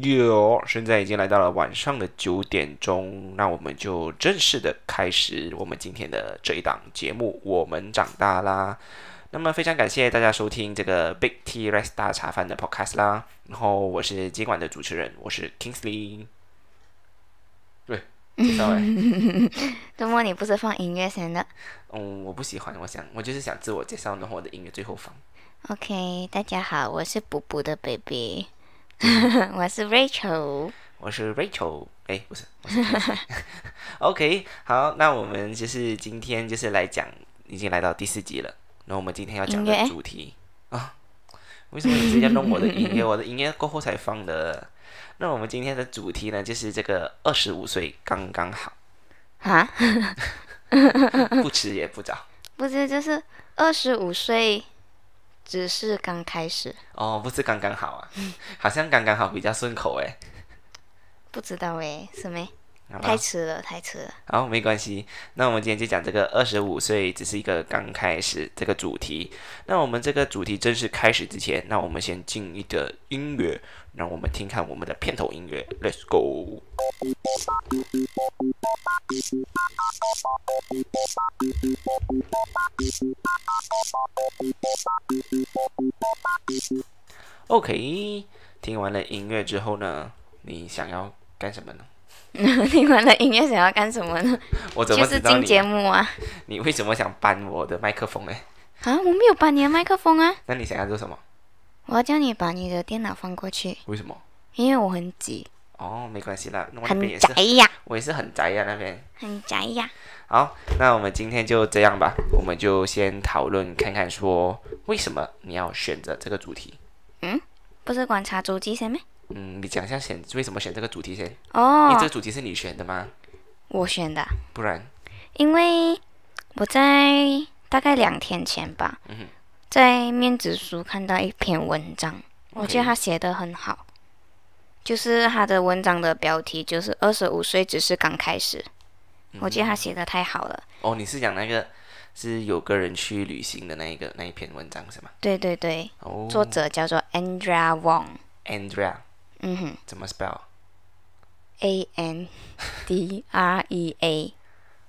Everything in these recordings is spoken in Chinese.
有，现在已经来到了晚上的九点钟，那我们就正式的开始我们今天的这一档节目。我们长大啦。那么非常感谢大家收听这个 Big T Rice 大茶饭的 Podcast 啦。然后我是今晚的主持人，我是 Kingsley。对，知道哎。周末你不是放音乐先的嗯，我不喜欢，我想我就是想自我介绍，然后我的音乐最后放。？OK，大家好，我是补补的 baby，我是 Rachel。我是 Rachel，哎，不是，我是 OK，好，那我们就是今天就是来讲，已经来到第四集了。那我们今天要讲的主题啊，为什么你直接弄我的音乐？我的音乐过后才放的。那我们今天的主题呢，就是这个二十五岁刚刚好，啊，不迟也不早。不是，就是二十五岁，只是刚开始，哦，不是刚刚好啊，好像刚刚好比较顺口哎。不知道哎，什么？太迟了，太迟了。好，没关系。那我们今天就讲这个二十五岁只是一个刚开始这个主题。那我们这个主题正式开始之前，那我们先进一个音乐，让我们听看我们的片头音乐。Let's go。OK，听完了音乐之后呢，你想要干什么呢？听完了音乐想要干什么呢？我怎么知道你？节目啊。你为什么想搬我的麦克风呢？啊，我没有搬你的麦克风啊，那你想要做什么？我要叫你把你的电脑放过去，为什么？因为我很急，哦，没关系啦，那我那很边也是宅，呀，我也是很宅呀、那边。很宅呀。好，那我们今天就这样吧，我们就先讨论看看说为什么你要选择这个主题。嗯不是观察周记先咩？嗯，你讲一下选为什么选这个主题先？因哦你这，个主题是你选的吗？我选的，不然，因为我在大概两天前吧，嗯哼在面子书看到一篇文章，我觉得他写的很好，就是他的文章的标题就是“二十五岁只是刚开始”，我觉得他写的太好了。哦，你是讲那个是有个人去旅行的那一个那一篇文章是吗？对对对，哦，作者叫做 Andrea Wong，Andrea 嗯哼怎么 spell？，A N D R E A，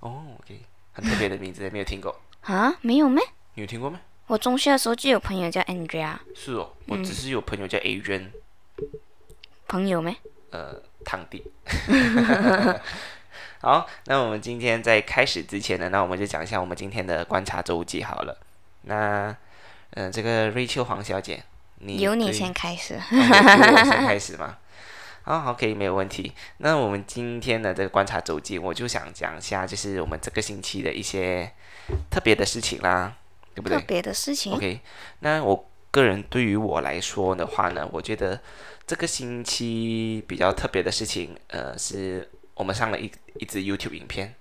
哦，OK，很特别的名字，没有听过。啊，没有咩？你有听过吗？我中学的时候就有朋友叫 Andrea，是哦，我只是有朋友叫 Adrian，、朋友咩？呃，堂弟。好，那我们今天在开始之前呢，那我们就讲一下我们今天的观察周记好了。那，嗯、这个瑞秋黄小姐，你由你先开始。我先开始嘛。好 好，可以，没有问题。那我们今天的这个观察周记，我就想讲一下，就是我们这个星期的一些特别的事情啦，对不对？特别的事情 OK，那我个人对于我来说的话呢，我觉得这个星期比较特别的事情，呃，是我们上了一一支 YouTube 影片，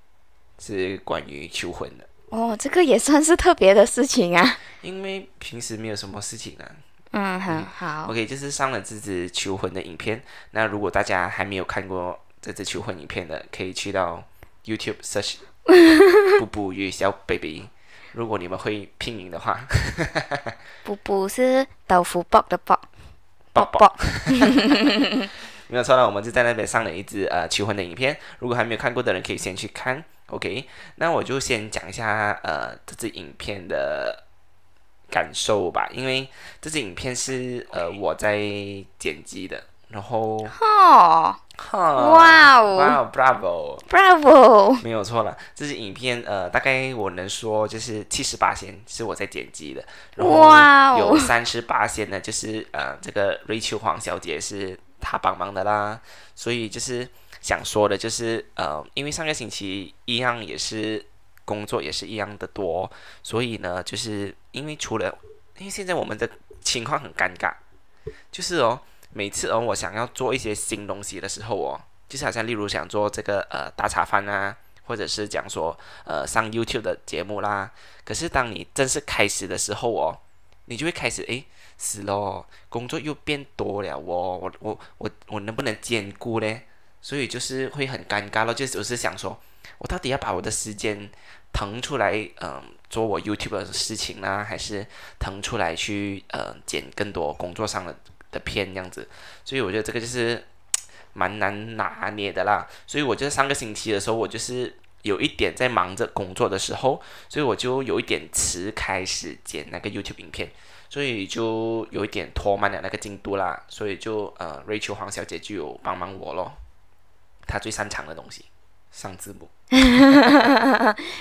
是关于求婚的。哦，这个也算是特别的事情啊。因为平时没有什么事情啊嗯，很好。，OK，就是上了这支求婚的影片。那如果大家还没有看过这支求婚影片的，可以去到 YouTube search 布布与小 baby。如果你们会拼音的话，不不是豆腐包的卜，抱卜卜。没有错了，我们就在那边上了一支呃求婚的影片。如果还没有看过的人，可以先去看。OK，那我就先讲一下呃这支影片的感受吧，因为这支影片是呃我在剪辑的，然后哦，哈哇哦。哇哦，Bravo，，Bravo！没有错了，这支影片呃大概我能说就是七十八先是我在剪辑的，然后哇哦。有三十八先呢就是呃这个 Rachel 黄小姐是她帮忙的啦，所以就是想说的就是呃因为上个星期一样也是工作也是一样的多，所以呢就是因为除了因为现在我们的情况很尴尬，就是哦每次哦我想要做一些新东西的时候哦。就是好像例如想做这个呃大茶饭啊，或者是讲说呃上 YouTube 的节目啦。可是当你正式开始的时候哦，你就会开始诶死咯，工作又变多了哦，我我我我能不能兼顾嘞？所以就是会很尴尬咯，就是我是想说，我到底要把我的时间腾出来，嗯、做我 YouTube 的事情啦，还是腾出来去呃剪更多工作上的的片这样子？所以我觉得这个就是 蛮难拿捏的啦。所以我就是上个星期的时候，我就是有一点在忙着工作的时候，所以我就有一点迟开始剪那个 YouTube 影片，所以就有一点拖慢了那个进度啦。所以就呃，Rachel 黄小姐就有帮忙我咯，她最擅长的东西，上字幕。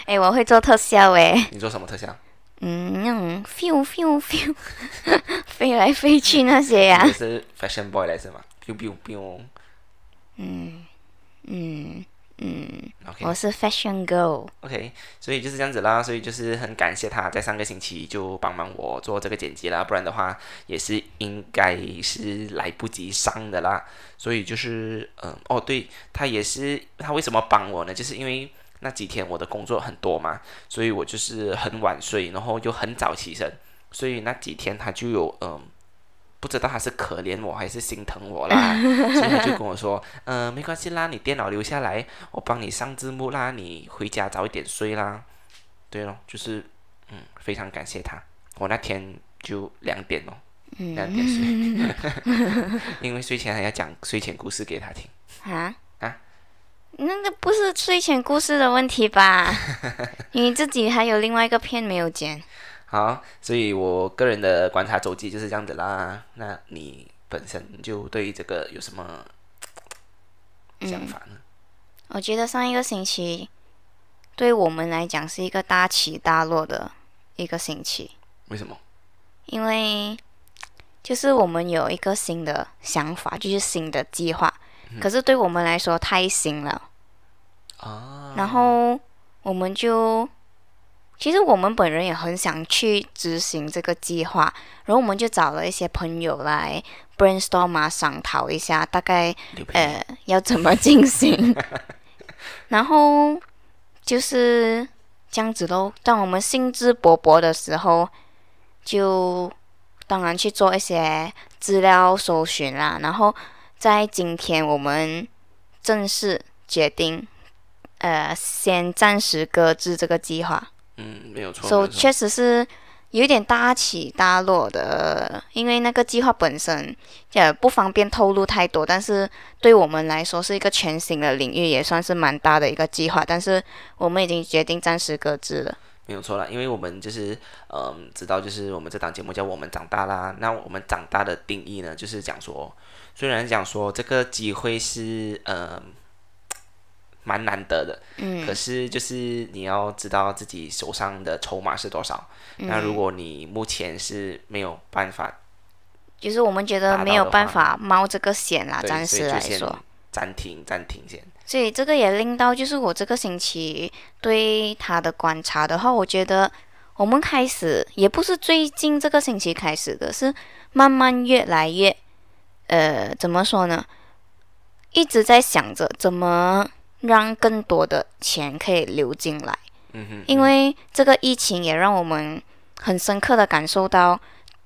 哎，我会做特效诶。你做什么特效？嗯，那种 feel feel feel，飞来飞去那些呀。是 fashion boy 来是吗？biu biu biu。嗯嗯嗯。我是 fashion girl。OK，所以就是这样子啦，所以就是很感谢他在上个星期就帮忙我做这个剪辑啦，不然的话也是应该是来不及上的啦。所以就是嗯，哦，对他也是他为什么帮我呢？就是因为。那几天我的工作很多嘛，所以我就是很晚睡，然后又很早起身，所以那几天他就有嗯，不知道他是可怜我还是心疼我啦，所以他就跟我说，嗯，没关系啦，你电脑留下来，我帮你上字幕啦，你回家早一点睡啦。对咯，就是嗯，非常感谢他，我那天就两点哦，两点睡，因为睡前还要讲睡前故事给他听啊。那个不是睡前故事的问题吧？你自己还有另外一个片没有剪。好，所以我个人的观察周记就是这样子啦。那你本身就对这个有什么想法呢？我觉得上一个星期对我们来讲是一个大起大落的一个星期。为什么？因为就是我们有一个新的想法，就是新的计划，可是对我们来说太新了。啊然后我们就，其实我们本人也很想去执行这个计划，然后我们就找了一些朋友来 brainstorm 啊，商讨一下大概呃要怎么进行。然后就是这样子喽。当我们兴致勃勃的时候，就当然去做一些资料搜寻啦。然后在今天，我们正式决定。呃，先暂时搁置这个计划。嗯，没有错。所以确实是有点大起大落的，因为那个计划本身也不方便透露太多。但是对我们来说是一个全新的领域，也算是蛮大的一个计划。但是我们已经决定暂时搁置了。没有错了，因为我们就是嗯，知道就是我们这档节目叫我们长大啦。那我们长大的定义呢，就是讲说，虽然讲说这个机会是呃。蛮难得的，嗯，可是就是你要知道自己手上的筹码是多少。那如果你目前是没有办法，就是我们觉得没有办法冒这个险啦，暂时来说，暂停暂停先。所以这个也令到就是我这个星期对他的观察的话，我觉得我们开始也不是最近这个星期开始的，是慢慢越来越，呃，怎么说呢？一直在想着怎么。让更多的钱可以流进来，因为这个疫情也让我们很深刻的感受到，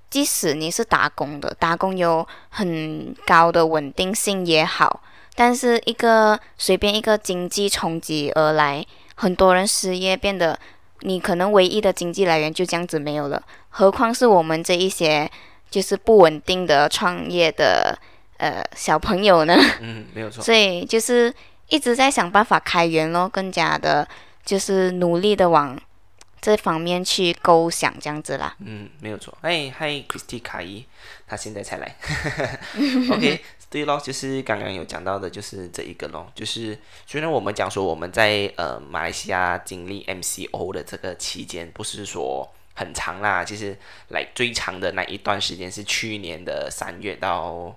即使你是打工的，打工有很高的稳定性也好，但是一个随便一个经济冲击而来，很多人失业，变得你可能唯一的经济来源就这样子没有了，何况是我们这一些就是不稳定的创业的呃小朋友呢？嗯，没有错。所以就是。一直在想办法开源咯，更加的，就是努力的往这方面去构想，这样子啦。嗯，没有错。哎，嗨，Christy 卡伊，他现在才来。OK，对咯，就是刚刚有讲到的，就是这一个咯，就是虽然我们讲说我们在呃马来西亚经历 MCO 的这个期间不是说很长啦，其实来最长的那一段时间是去年的三月到。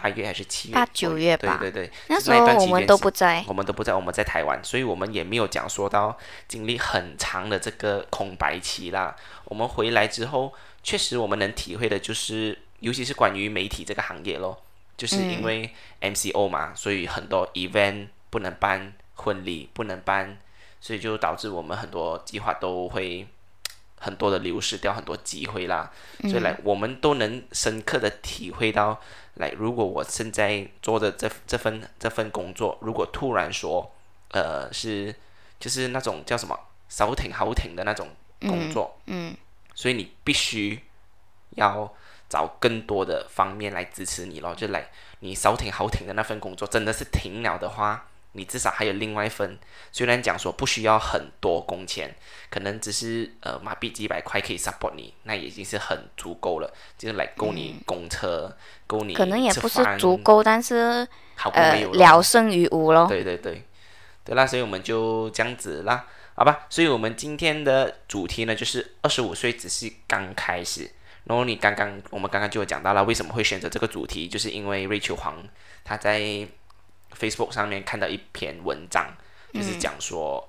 八月还是七月？八九月吧。对对对，那时候我们都不在，我们都不在，我们在台湾，所以我们也没有讲说到经历很长的这个空白期啦。我们回来之后，确实我们能体会的就是，尤其是关于媒体这个行业咯，就是因为 MCO 嘛，所以很多 event 不能办，婚礼不能办，所以就导致我们很多计划都会很多的流失掉很多机会啦。所以来，我们都能深刻的体会到。来，如果我现在做的这这份这份工作，如果突然说，呃，是就是那种叫什么“少挺好挺”的那种工作，嗯，所以你必须要找更多的方面来支持你咯，就来你少挺好挺的那份工作，真的是停了的话，你至少还有另外一份。虽然讲说不需要很多工钱，可能只是呃马币几百块可以 support 你，那已经是很足够了，就是来供你公车，够你可能也不是足够，但是呃好过没有聊胜于无咯。对对对，对啦，所以我们就这样子啦，好吧？所以我们今天的主题呢，就是二十五岁只是刚开始。然后你刚刚我们刚刚就有讲到了，为什么会选择这个主题，就是因为瑞秋黄他在 Facebook 上面看到一篇文章，就是讲说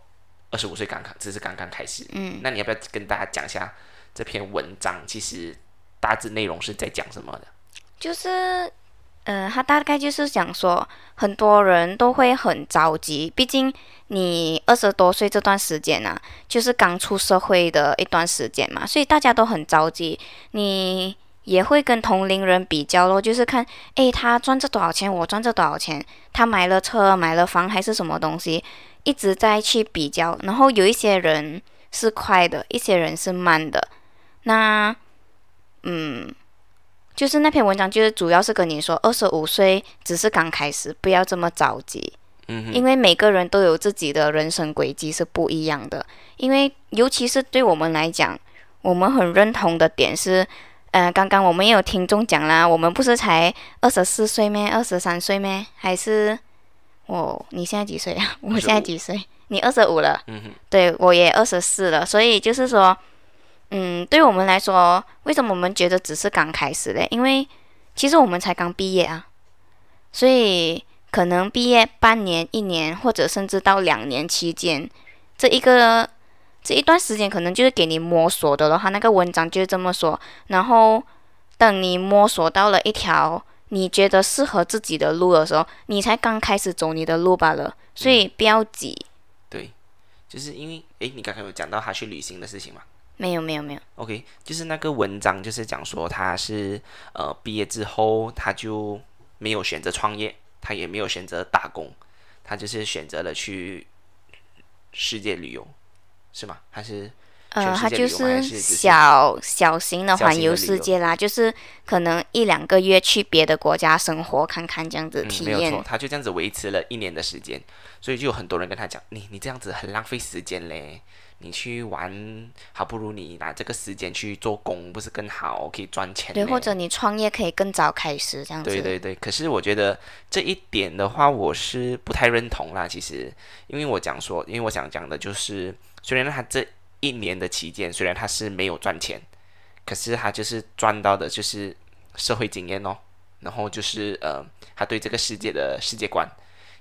二十五岁刚刚只是刚刚开始。嗯，那你要不要跟大家讲一下这篇文章其实大致内容是在讲什么的？就是，呃，他大概就是讲说，很多人都会很着急，毕竟你二十多岁这段时间啊，就是刚出社会的一段时间嘛，所以大家都很着急。你也会跟同龄人比较咯，就是看，诶，他赚这多少钱，我赚这多少钱，他买了车、买了房还是什么东西，一直在去比较。然后有一些人是快的，一些人是慢的。那，嗯。就是那篇文章，就是主要是跟你说，二十五岁只是刚开始，不要这么着急，嗯，因为每个人都有自己的人生轨迹是不一样的。因为尤其是对我们来讲，我们很认同的点是，呃，刚刚我们也有听众讲啦，我们不是才二十四岁咩？二十三岁咩？还是我？你现在几岁啊？我现在几岁？你二十五了。对我也二十四了，所以就是说，嗯，对我们来说，为什么我们觉得只是刚开始嘞？因为其实我们才刚毕业啊，所以可能毕业半年、一年，或者甚至到两年期间，这一个这一段时间可能就是给你摸索的了。他那个文章就是这么说，然后等你摸索到了一条你觉得适合自己的路的时候，你才刚开始走你的路罢了，所以不要急。对，就是因为诶，你刚才有讲到他去旅行的事情嘛？没有，没有，没有。OK，就是那个文章，就是讲说他是呃毕业之后他就没有选择创业，他也没有选择打工，他就是选择了去世界旅游，是吗？还是呃，全世界它就是小小型的环游世界啦，就是可能一两个月去别的国家生活看看这样子体嗯、没有错验，。他就这样子维持了一年的时间，所以就有很多人跟他讲，你你这样子很浪费时间嘞，你去玩还不如你拿这个时间去做工，不是更好，可以赚钱对，或者你创业可以更早开始这样子。对对对，可是我觉得这一点的话，我是不太认同啦。其实，因为我讲说，因为我想讲的就是，虽然他这一年的期间，虽然他是没有赚钱，可是他就是赚到的就是社会经验哦，然后就是呃，他对这个世界的世界观，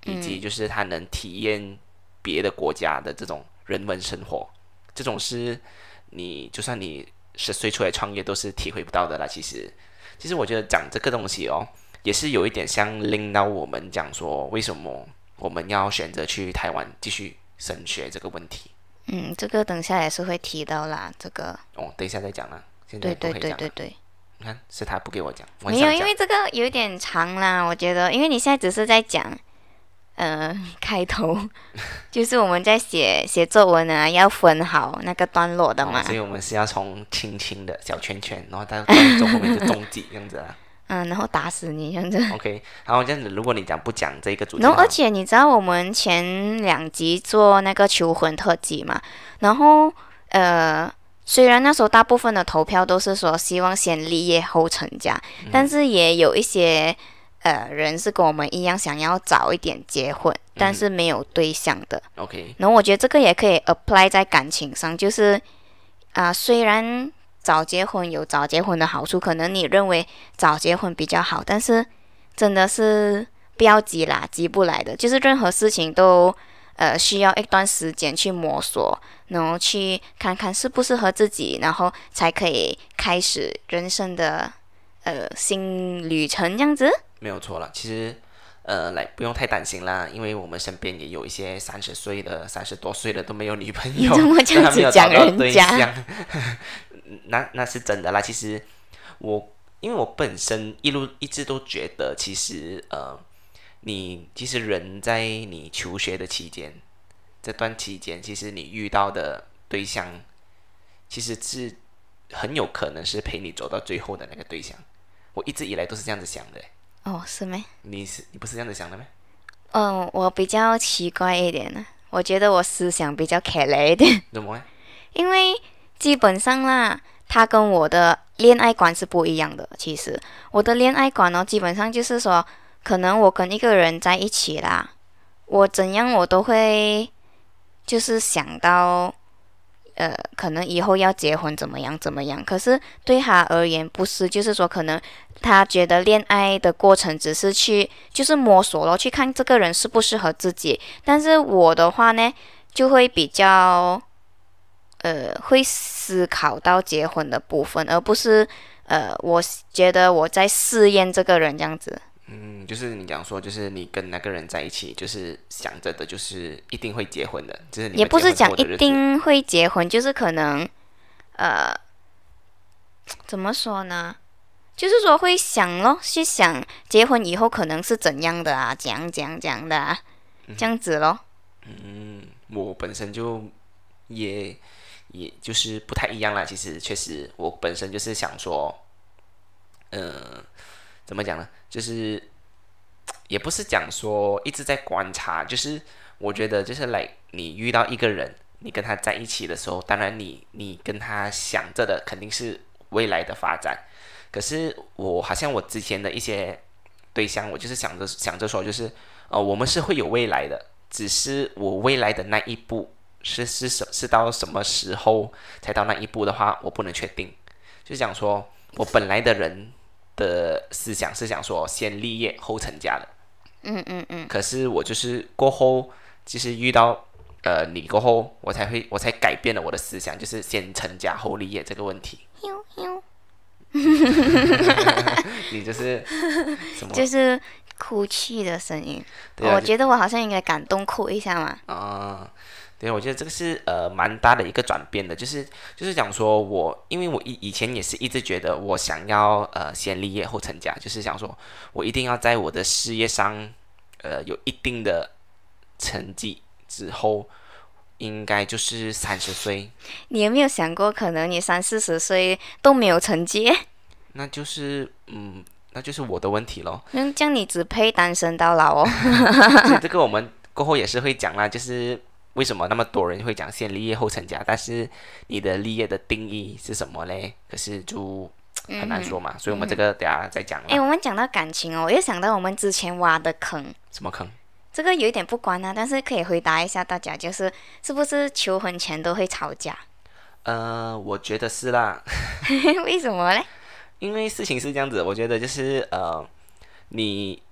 以及就是他能体验别的国家的这种人文生活，这种是你就算你十岁出来创业都是体会不到的啦。其实，其实我觉得讲这个东西哦，也是有一点像令到我们讲说，为什么我们要选择去台湾继续升学这个问题。嗯，这个等下也是会提到啦。这个，哦，等一下再讲啦，现在对对。对对对，你看，是他不给我讲，我没有，因为这个有点长啦，我觉得，因为你现在只是在讲，呃，开头 就是我们在写写作文啊，要分好那个段落的嘛哦，所以我们是要从轻轻的小圈圈，然后到到后面就终极这样子啊。嗯，然后打死你这样子。OK，然后这样子，如果你讲不讲这个主题然后，而且你知道我们前两集做那个求婚特辑嘛？然后呃，虽然那时候大部分的投票都是说希望先立业后成家，嗯但是也有一些呃人是跟我们一样想要早一点结婚，但是没有对象的。OK，然后我觉得这个也可以 apply 在感情上，就是啊、虽然早结婚有早结婚的好处，可能你认为早结婚比较好，但是真的是不要急啦，急不来的。就是任何事情都呃需要一段时间去摸索，然后去看看适不适合自己，然后才可以开始人生的呃新旅程这样子。没有错了。其实，呃，来不用太担心啦，因为我们身边也有一些三十岁的、三十多岁的都没有女朋友，你怎么这样子讲人家 象那那是真的啦。其实我因为我本身一路一直都觉得，其实呃，你其实人在你求学的期间，这段期间，其实你遇到的对象，其实是很有可能是陪你走到最后的那个对象。我一直以来都是这样子想的，哦，是没？你是你不是这样子想的吗？嗯，我比较奇怪一点呢，我觉得我思想比较开雷一点，怎么？因为基本上啦，他跟我的恋爱观是不一样的。其实我的恋爱观呢，基本上就是说，可能我跟一个人在一起啦，我怎样我都会就是想到。呃，可能以后要结婚怎么样怎么样？可是对他而言不是，就是说可能他觉得恋爱的过程只是去就是摸索咯，去看这个人适不适合自己。但是我的话呢，就会比较呃会思考到结婚的部分，而不是呃我觉得我在试验这个人这样子。嗯，就是你讲说，就是你跟那个人在一起，就是想着的，就是一定会结婚的，就是也不是讲一定会结婚，就是可能，呃，怎么说呢？就是说会想咯，去想结婚以后可能是怎样的啊，讲讲讲的，啊，这样子咯。嗯，我本身就也也就是不太一样啦。其实确实，我本身就是想说，嗯。怎么讲呢？就是也不是讲说一直在观察，就是我觉得就是来你遇到一个人，你跟他在一起的时候，当然你你跟他想着的肯定是未来的发展。可是我好像我之前的一些对象，我就是想着想着说，就是呃，我们是会有未来的，只是我未来的那一步是是什是到什么时候才到那一步的话，我不能确定。就是讲说我本来的人。的思想是想说先立业后成家的，嗯嗯嗯。可是我就是过后，就是遇到呃你过后，我才会我才改变了我的思想，就是先成家后立业这个问题。你就是什么？就是哭泣的声音。我觉得我好像应该感动哭一下嘛。啊。对，我觉得这个是呃蛮大的一个转变的，就是就是讲说我，因为我以以前也是一直觉得我想要呃先立业后成家，就是想说我一定要在我的事业上呃有一定的成绩之后，应该就是三十岁。你有没有想过，可能你三四十岁都没有成绩？那就是嗯，那就是我的问题咯。嗯，这样你只配单身到老哦。这个我们过后也是会讲啦，就是。为什么那么多人会讲先立业后成家？但是你的立业的定义是什么嘞？可是就很难说嘛。所以我们这个等下再讲。哎，我们讲到感情哦，我又想到我们之前挖的坑。什么坑？这个有一点不关啊，但是可以回答一下大家，就是是不是求婚前都会吵架？呃，我觉得是啦。为什么嘞？因为事情是这样子，我觉得就是呃，你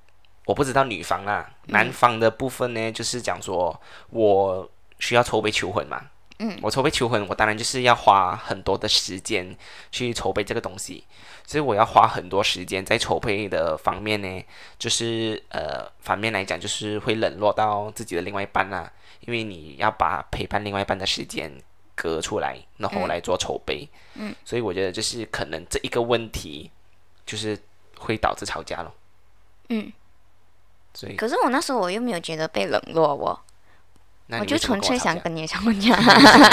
我不知道女方啦，男方的部分呢，就是讲说我。需要筹备求婚嘛？嗯，我筹备求婚，我当然就是要花很多的时间去筹备这个东西，所以我要花很多时间在筹备的方面呢，就是呃，反面来讲就是会冷落到自己的另外一半啦，因为你要把陪伴另外一半的时间隔出来，然后来做筹备，嗯，所以我觉得就是可能这一个问题就是会导致吵架咯。嗯，所以可是我那时候我又没有觉得被冷落我。我就纯粹想跟你吵架，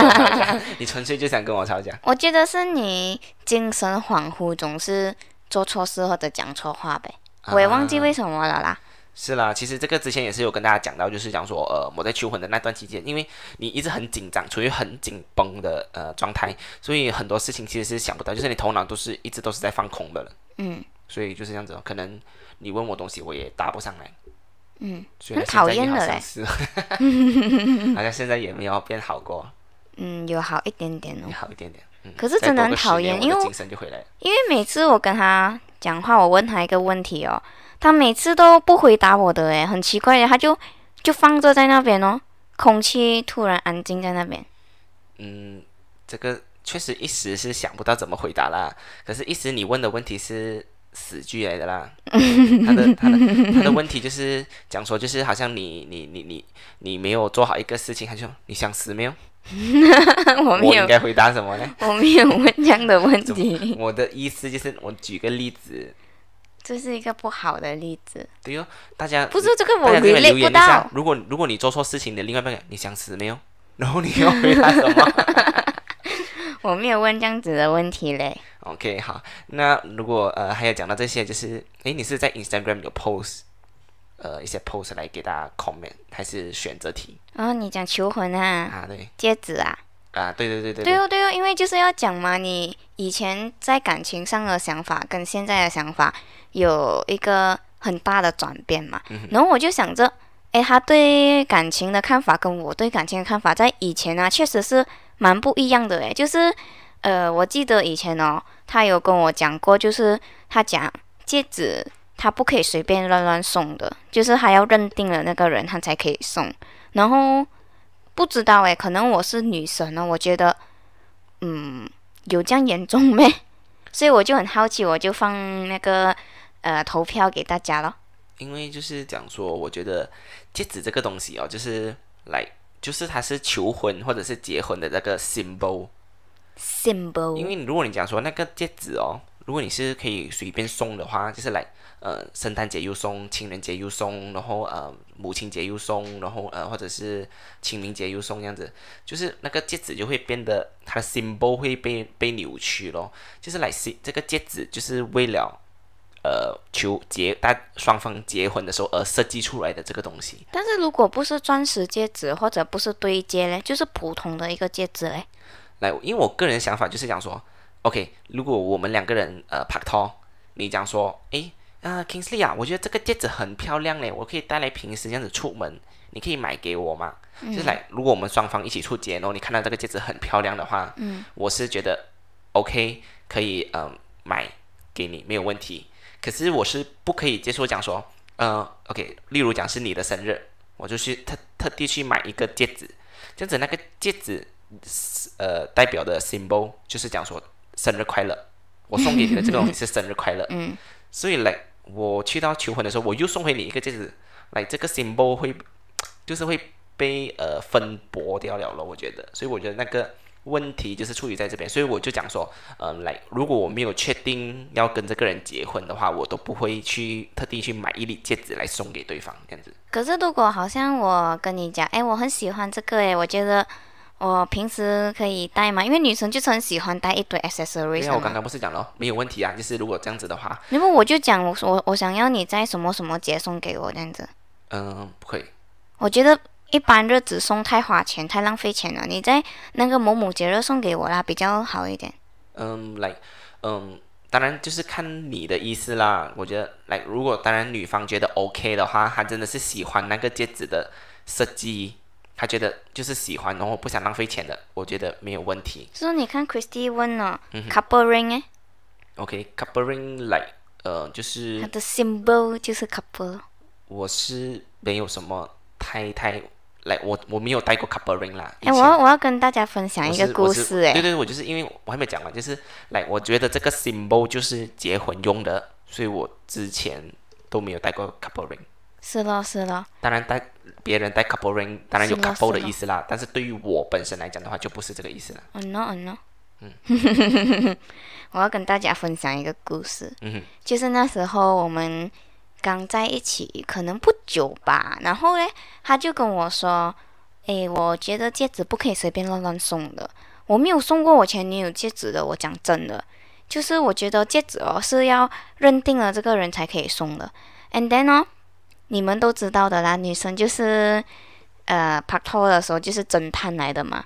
你纯粹就想跟我吵架。我觉得是你精神恍惚，总是做错事或者讲错话呗。我也忘记为什么了啦。是啦，其实这个之前也是有跟大家讲到，就是讲说，呃，我在求婚的那段期间，因为你一直很紧张，处于很紧绷的呃状态，所以很多事情其实是想不到，就是你头脑都是一直都是在放空的了。嗯。所以就是这样子，可能你问我东西，我也答不上来。嗯，很讨厌的嘞。好像现在也没有变好过。嗯，有好一点点哦。好一点点。嗯。可是真的很讨厌，因为因为每次我跟他讲话，我问他一个问题哦，他每次都不回答我的，诶，很奇怪的，他就就放着在那边哦，空气突然安静在那边。嗯，这个确实一时是想不到怎么回答啦。可是，一时你问的问题是。死句来的啦，他的他的他的问题就是讲说，就是好像你你你你你没有做好一个事情，他就你想死没有？我没有，我应该回答什么呢？我没有问这样的问题。我的意思就是，我举个例子，这是一个不好的例子。对哟，大家不是这个，我留言不到。如果如果你做错事情的另外一半，你想死没有？然后你要回答什么？我没有问这样子的问题嘞。OK，好，那如果呃还有讲到这些，就是诶，你是在 Instagram 有 post 呃一些 post 来给大家 comment，还是选择题然后你讲求婚啊，啊？对戒指啊，啊，对对对对对哦对哦，因为就是要讲嘛，你以前在感情上的想法跟现在的想法有一个很大的转变嘛。然后我就想着，诶，他对感情的看法跟我对感情的看法，在以前呢确实是蛮不一样的诶，就是呃，我记得以前哦，他有跟我讲过，就是他讲戒指他不可以随便乱乱送的，就是他要认定了那个人他才可以送。然后不知道诶，可能我是女神呢，我觉得嗯有这样严重咩？所以我就很好奇，我就放那个呃投票给大家咯。因为就是讲说，我觉得戒指这个东西哦，就是来就是它是求婚或者是结婚的那个 symbol。symbol，因为如果你讲说那个戒指哦，如果你是可以随便送的话，就是来呃圣诞节又送，情人节又送，然后呃母亲节又送，然后呃或者是清明节又送这样子，就是那个戒指就会变得它的 symbol 会被被扭曲咯，就是来 s 这个戒指就是为了呃求结大双方结婚的时候而设计出来的这个东西。但是如果不是钻石戒指或者不是对戒嘞，就是普通的一个戒指嘞。来，因为我个人想法就是讲说，OK，如果我们两个人呃拍拖，你讲说，诶，啊、k i n g s l e y 啊，我觉得这个戒指很漂亮嘞，我可以带来平时这样子出门，你可以买给我吗？就是来，如果我们双方一起出街，然后你看到这个戒指很漂亮的话，嗯，我是觉得 OK，可以嗯、呃买给你没有问题。可是我是不可以接受讲说，呃，OK，例如讲是你的生日，我就去特特地去买一个戒指，这样子那个戒指呃代表的 symbol 就是讲说生日快乐，我送给你的这个东西是生日快乐，嗯，所以来我去到求婚的时候，我又送回你一个戒指，来这个 symbol 会就是会被呃分薄掉了咯，我觉得，所以我觉得那个问题就是出于在这边，所以我就讲说，嗯、来如果我没有确定要跟这个人结婚的话，我都不会去特地去买一粒戒指来送给对方这样子。可是如果好像我跟你讲，哎，我很喜欢这个，哎，我觉得我平时可以戴嘛，因为女生就是很喜欢戴一堆 accessories。我刚刚不是讲了，没有问题啊，就是如果这样子的话，然后我就讲，我我我想要你在什么什么节送给我这样子。嗯、不可以。我觉得一般日子送太花钱，太浪费钱了。你在那个某某节日送给我啦，比较好一点。嗯，来，嗯，当然就是看你的意思啦。我觉得，来，如果当然女方觉得 OK 的话，她真的是喜欢那个戒指的设计，她觉得就是喜欢，然后不想浪费钱的，我觉得没有问题。就是你看 Christy 问了、couple ring 哎，，OK，couple ring like，呃，就是它的 symbol 就是 couple。我是没有什么太太来，我我没有戴过 couple ring 啦。以哎，我要我要跟大家分享一个故事哎，对对，我就是因为我还没讲完，就是来，我觉得这个 symbol 就是结婚用的，所以我之前都没有戴过 couple ring。是咯是咯，当然戴别人戴 couple ring，当然有 couple 的意思啦，但是对于我本身来讲的话，就不是这个意思了。嗯喏嗯喏。我要跟大家分享一个故事，嗯哼，就是那时候我们刚在一起，可能不久吧。然后嘞，他就跟我说：“诶，我觉得戒指不可以随便乱乱送的。我没有送过我前女友戒指的，我讲真的，就是我觉得戒指哦是要认定了这个人才可以送的。And then 哦，你们都知道的啦，女生就是呃拍拖的时候就是侦探来的嘛。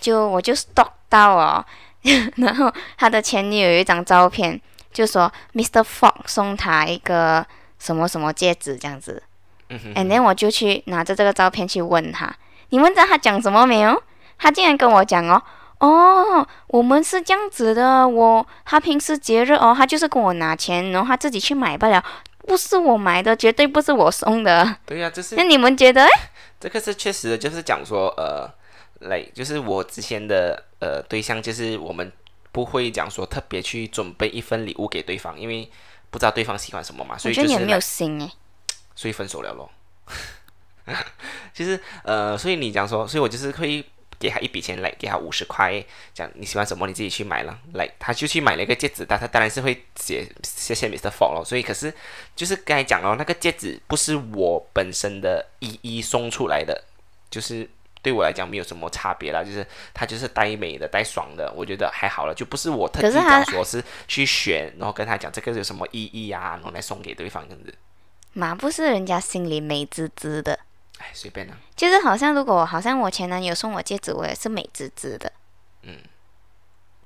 就我就 stalk 到哦，然后他的前女友有一张照片，就说 Mr. Fox 送他一个什么什么戒指这样子。嗯哼，and then 我就去拿着这个照片去问他，你们知道他讲什么没有？他竟然跟我讲哦，哦，我们是这样子的，我他平时节日哦，他就是跟我拿钱，然后他自己去买不了，不是我买的，绝对不是我送的。对呀、这是那你们觉得？这个是确实的，就是讲说，呃，来，就是我之前的呃对象，就是我们不会讲说特别去准备一份礼物给对方，因为不知道对方喜欢什么嘛，所以就是没有心哎。所以分手了咯。其实呃，所以你讲说，所以我就是会给他一笔钱来，给他五十块，讲你喜欢什么你自己去买了，来他就去买了一个戒指，但他当然是会写谢谢 Mr. Ford 咯。所以可是就是刚才讲了，那个戒指不是我本身的一一送出来的，就是对我来讲没有什么差别啦，就是他就是带美的、带爽的，我觉得还好了，就不是我特地可是它讲说是去选，然后跟他讲这个有什么意义啊，然后来送给对方这样子。嘛不是人家心里美滋滋的，哎，随便啦、就是好像如果好像我前男友送我戒指，我也是美滋滋的。嗯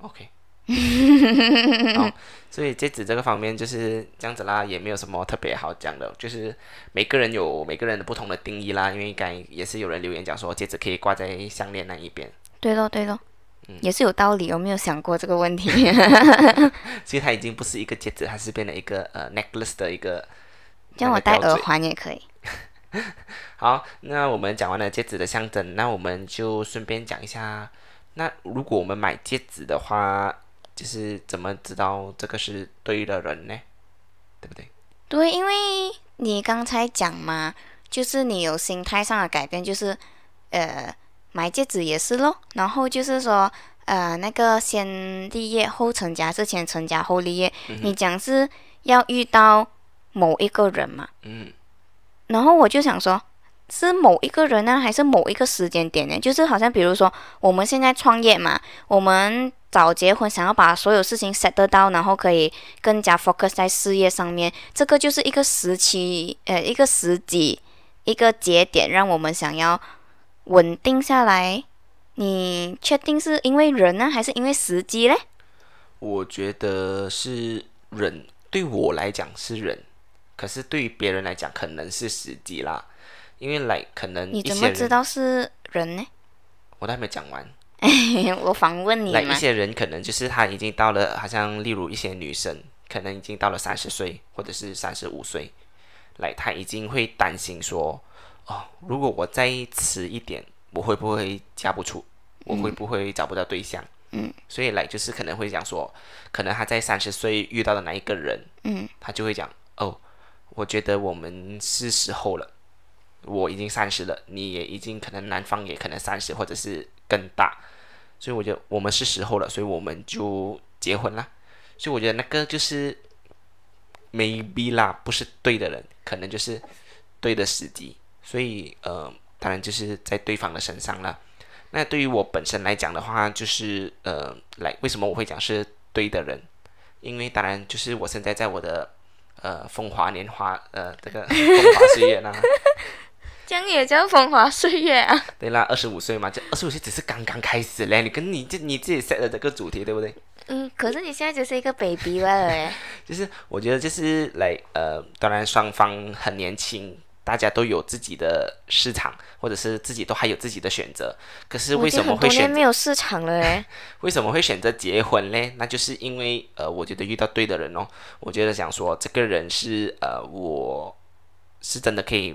OK，好，所以戒指这个方面就是这样子啦，也没有什么特别好讲的，就是每个人有每个人的不同的定义啦。因为刚才也是有人留言讲说，戒指可以挂在项链那一边，对咯对咯，嗯也是有道理。有没有想过这个问题？所以它已经不是一个戒指，它是变成一个呃 necklace 的一个。叫我戴耳环也可以。好，那我们讲完了戒指的象征，那我们就顺便讲一下，那如果我们买戒指的话，就是怎么知道这个是对的人呢？对不对？对，因为你刚才讲嘛，就是你有心态上的改变，就是呃买戒指也是咯，然后就是说呃那个先立业后成家，是前成家后立业，你讲是要遇到某一个人嘛，嗯，然后我就想说。是某一个人呢，还是某一个时间点呢？就是好像比如说我们现在创业嘛，我们早结婚，想要把所有事情 set 得到，然后可以更加 focus 在事业上面，这个就是一个时期，呃，一个时机，一个节点，让我们想要稳定下来。你确定是因为人呢，还是因为时机嘞？我觉得是人，对我来讲是人，可是对于别人来讲可能是时机啦，因为来可能你怎么知道是人呢？我都还没讲完。我访问你嘛。来一些人可能就是他已经到了，好像例如一些女生，可能已经到了三十岁或者是三十五岁，来他已经会担心说，哦，如果我再迟一点，我会不会嫁不出？我会不会找不到对象？嗯，所以来就是可能会讲说，可能他在三十岁遇到的那一个人，嗯，他就会讲，哦，我觉得我们是时候了。我已经三十了，你也已经可能男方也可能三十或者是更大，所以我觉得我们是时候了，所以我们就结婚啦。所以我觉得那个就是 maybe 啦，不是对的人，可能就是对的时机。所以呃，当然就是在对方的身上了。那对于我本身来讲的话，就是呃，来为什么我会讲是对的人？因为当然就是我现在在我的呃风华年华呃这个风华岁月呢。这样也叫风华岁月啊？对啦，二十五岁嘛，这二十五岁只是刚刚开始嘞。你跟你这你自己 set 的这个主题，对不对？嗯，可是你现在只是一个 baby 了哎。就是我觉得就是来呃，当然双方很年轻，大家都有自己的市场，或者是自己都还有自己的选择。可是为什么会选没有市场了哎。为什么会选择结婚嘞？那就是因为呃，我觉得遇到对的人哦。我觉得想说这个人是呃，我是真的可以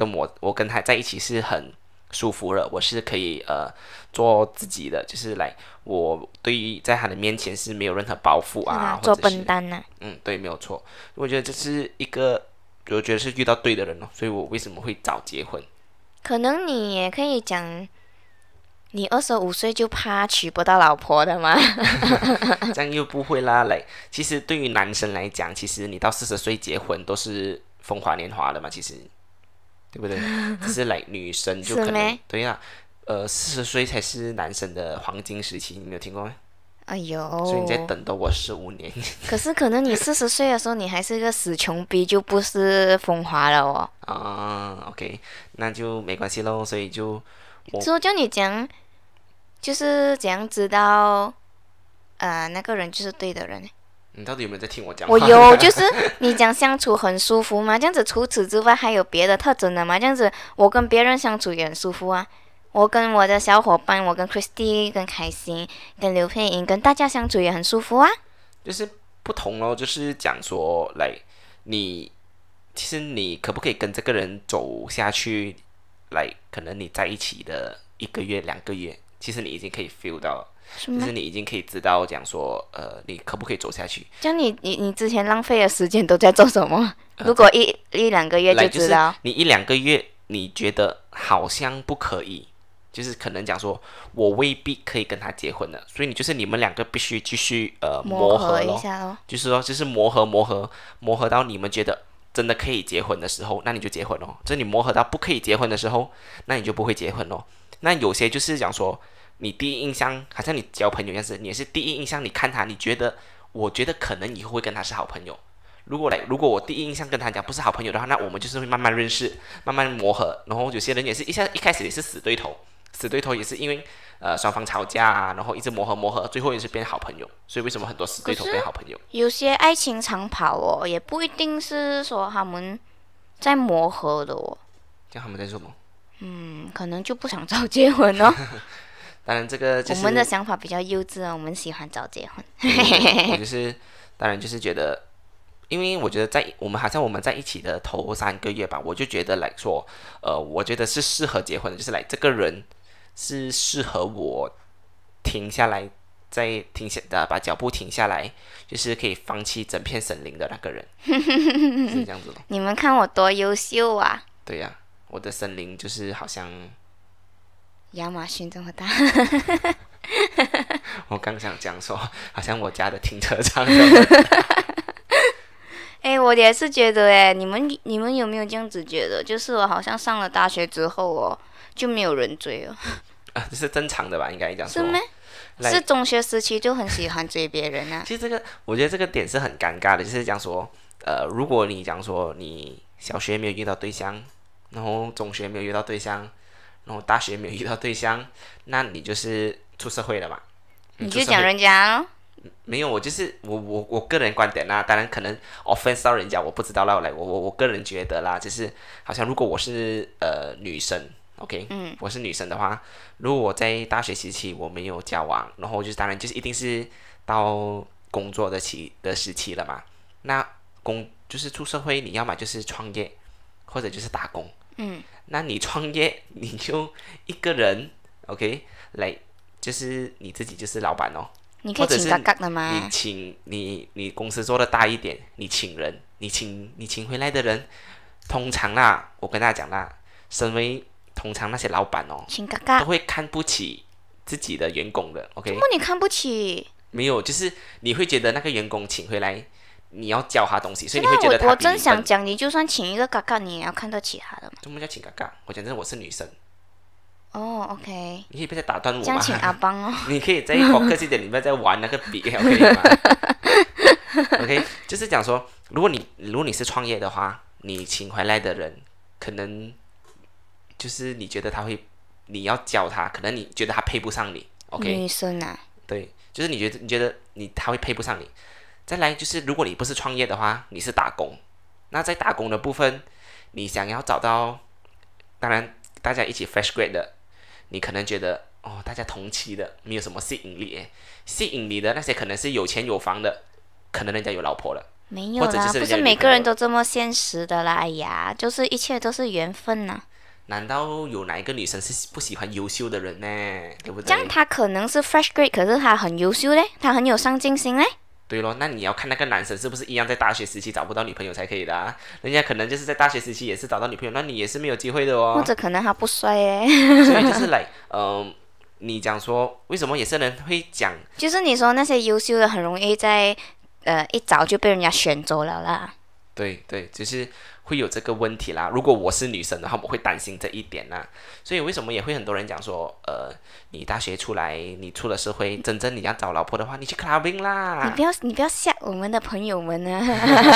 跟我我跟他在一起是很舒服了，我是可以呃做自己的，就是来我对于在他的面前是没有任何包袱啊，做笨蛋呐、嗯，对，没有错。我觉得这是一个，我觉得是遇到对的人哦，所以我为什么会早结婚？可能你也可以讲，你二十五岁就怕娶不到老婆的吗？这样又不会啦。来，其实对于男生来讲，其实你到四十岁结婚都是风华年华了嘛，其实，对不对？只是来女生就可能对呀、呃，四十岁才是男生的黄金时期，你没有听过吗？哎呦，所以你在等到我十五年，可是可能你四十岁的时候，你还是一个死穷逼，就不是风华了哦。啊，OK，那就没关系喽。所以就我所以就你讲，就是怎样知道，呃，那个人就是对的人呢？你到底有没有在听我讲？我有，就是你讲相处很舒服吗？这样子，除此之外还有别的特征的吗？这样子，我跟别人相处也很舒服啊。我跟我的小伙伴，我跟 Christy、跟凯欣、跟刘佩莹，跟大家相处也很舒服啊。就是不同咯，就是讲说，来，你其实你可不可以跟这个人走下去？来，可能你在一起的一个月、两个月，其实你已经可以 feel 到，就是？你已经可以知道，讲说，呃，你可不可以走下去？像你你你之前浪费的时间都在做什么？如果一一两个月，就是知道，你一两个月，你觉得好像不可以，就是可能讲说，我未必可以跟他结婚了，所以你就是你们两个必须继续呃磨合合一下咯。就是说，就是磨合磨合磨合到你们觉得真的可以结婚的时候，那你就结婚哦。就是你磨合到不可以结婚的时候，那你就不会结婚哦。那有些就是讲说，你第一印象好像你交朋友样子，你也是第一印象，你看他，你觉得，我觉得可能以后会跟他是好朋友。如果来，如果我第一印象跟他讲不是好朋友的话，那我们就是会慢慢认识，慢慢磨合。然后有些人也是一下一开始也是死对头，死对头也是因为呃双方吵架啊，然后一直磨合磨合，最后也是变好朋友。所以为什么很多死对头变好朋友？有些爱情长跑哦，也不一定是说他们在磨合的哦。叫他们在做什么？嗯，可能就不想早结婚哦。当然这个就是我们的想法比较幼稚哦，我们喜欢早结婚。我就是当然就是觉得。因为我觉得在我们好像我们在一起的头三个月吧，我就觉得来说，呃，我觉得是适合结婚的，就是来这个人是适合我停下来，再停下的把脚步停下来，就是可以放弃整片森林的那个人，是这样子的。你们看我多优秀啊！对呀，我的森林就是好像亚马逊这么大。我刚想讲说，好像我家的停车场。哎，我也是觉得哎，你们你们有没有这样子觉得？就是我好像上了大学之后哦，就没有人追了。啊，这是正常的吧？应该讲是吗？是中学时期就很喜欢追别人啊。其实这个，我觉得这个点是很尴尬的，就是讲说，呃，如果你讲说你小学没有遇到对象，然后中学没有遇到对象，然后大学没有遇到对象，那你就是出社会了嘛？你就讲人家喽。没有，我就是我我我个人观点啦，当然可能 offense 到人家，我不知道啦。来，我我我个人觉得啦，就是好像如果我是呃女生，OK，嗯，我是女生的话，如果我在大学时期我没有交往，然后就是当然就是一定是到工作的期的时期了嘛。那工就是出社会，你要么就是创业，或者就是打工，嗯，那你创业你就一个人，OK，来就是你自己就是老板哦。你可以请嘎嘎的吗？你请你你公司做的大一点，你请人，你请你请回来的人，通常啦，我跟大家讲啦，身为通常那些老板哦，请嘎嘎都会看不起自己的员工的，OK？怎么你看不起？没有，就是你会觉得那个员工请回来，你要教他东西，所以你会觉得他我我真想讲，你就算请一个嘎嘎，你也要看到其他的嘛。什么叫请嘎嘎？我讲真，我是女生。哦，OK，你可以不要再打断我吗？请阿邦哦。你可以再好客气点，你不要再玩那个笔，OK 吗？OK，就是讲说，如果你如果你是创业的话，你请回来的人，可能就是你觉得他会，你要教他，可能你觉得他配不上你，OK？女生啊。对，就是你觉得你觉得你他会配不上你。再来就是，如果你不是创业的话，你是打工，那在打工的部分，你想要找到，当然大家一起 fresh grade 的。你可能觉得哦，大家同期的没有什么吸引力，吸引你的那些可能是有钱有房的，可能人家有老婆了，没有啦，不是每个人都这么现实的啦，哎呀，就是一切都是缘分呐。难道有哪一个女生是不喜欢优秀的人呢？对不对？这样她可能是 fresh grade，可是她很优秀嘞，她很有上进心嘞。对咯，那你要看那个男生是不是一样，在大学时期找不到女朋友才可以的啊？人家可能就是在大学时期也是找到女朋友，那你也是没有机会的哦。或者可能他不帅耶。所以就是来，嗯，你讲说为什么有些人会讲？就是你说那些优秀的很容易在呃一早就被人家选走了啦。对对，就是。会有这个问题啦。如果我是女生的话，我会担心这一点啦。所以为什么也会很多人讲说，呃，你大学出来，你出了社会，真正你要找老婆的话，你去 clubbing 啦。你不要，你不要吓我们的朋友们呢。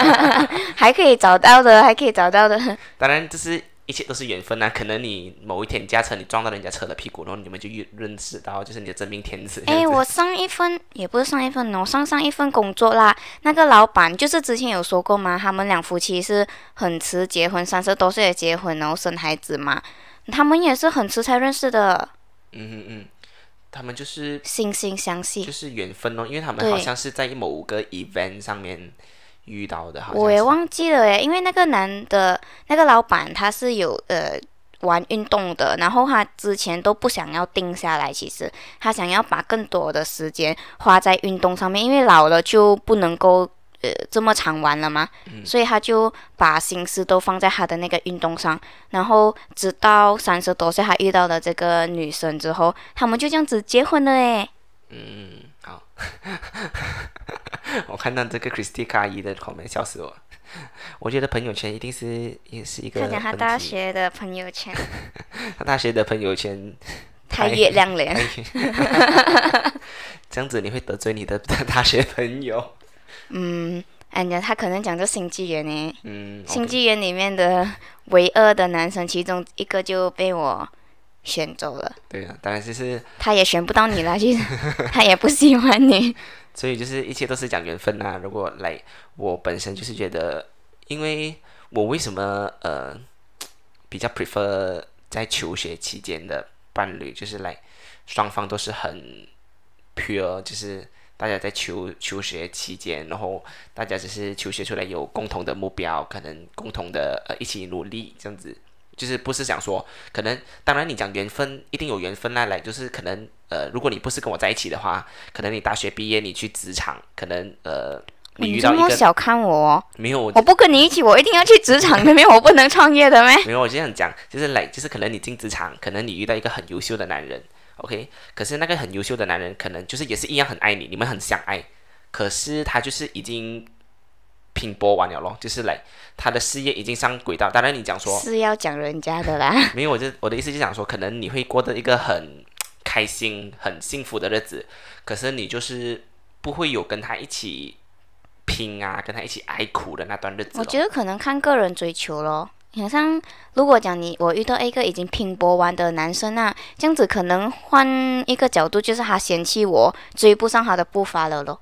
还可以找到的，还可以找到的。当然，这是。一切都是缘分呐，可能你某一天驾车，你撞到人家车的屁股，然后你们就认认识然后，就是你的真命天子。哎，我上一份也不是上一份我上上一份工作啦，那个老板就是之前有说过嘛，他们两夫妻是很迟结婚，三十多岁也结婚，然后生孩子嘛，他们也是很迟才认识的。嗯嗯嗯，他们就是惺惺相惜，就是缘分哦，因为他们好像是在某个 event 上面。遇到的，我也忘记了诶，因为那个男的，那个老板他是有呃玩运动的，然后他之前都不想要定下来，其实他想要把更多的时间花在运动上面，因为老了就不能够呃这么常玩了嘛，所以他就把心思都放在他的那个运动上，然后直到三十多岁他遇到了这个女生之后，他们就这样子结婚了诶。嗯，好。我看到这个 Christy 阿姨的口面，笑死我。我觉得朋友圈一定是也是一个。他讲 他大学的朋友圈。他大学的朋友圈太月亮了。这样子你会得罪你的大学朋友。嗯，哎呀，他可能讲这新纪元呢。嗯，新纪元里面的唯二的男生，其中一个就被我选走了。对啊，当然就是他也选不到你了，其实 他也不喜欢你。所以就是一切都是讲缘分啊。如果来，我本身就是觉得，因为我为什么呃比较 prefer 在求学期间的伴侣，就是来双方都是很 pure，就是大家在求求学期间，然后大家只是求学出来有共同的目标，可能共同的呃一起努力这样子。就是不是想说，可能当然你讲缘分一定有缘分啦，来就是可能呃，如果你不是跟我在一起的话，可能你大学毕业你去职场，可能呃你遇到一个小看我，没有，我不跟你一起，我一定要去职场的，没有我不能创业的咩？没有，我这样讲就是来就是可能你进职场，可能你遇到一个很优秀的男人，OK，可是那个很优秀的男人可能就是也是一样很爱你，你们很相爱，可是他就是已经。拼搏完了咯，就是来他的事业已经上轨道。当然你讲说是要讲人家的啦，没有，我就我的意思就讲说，可能你会过得一个很开心、很幸福的日子，可是你就是不会有跟他一起拼啊，跟他一起挨苦的那段日子。我觉得可能看个人追求咯。好像如果讲你我遇到一个已经拼搏完的男生啊，这样子可能换一个角度，就是他嫌弃我追不上他的步伐了咯。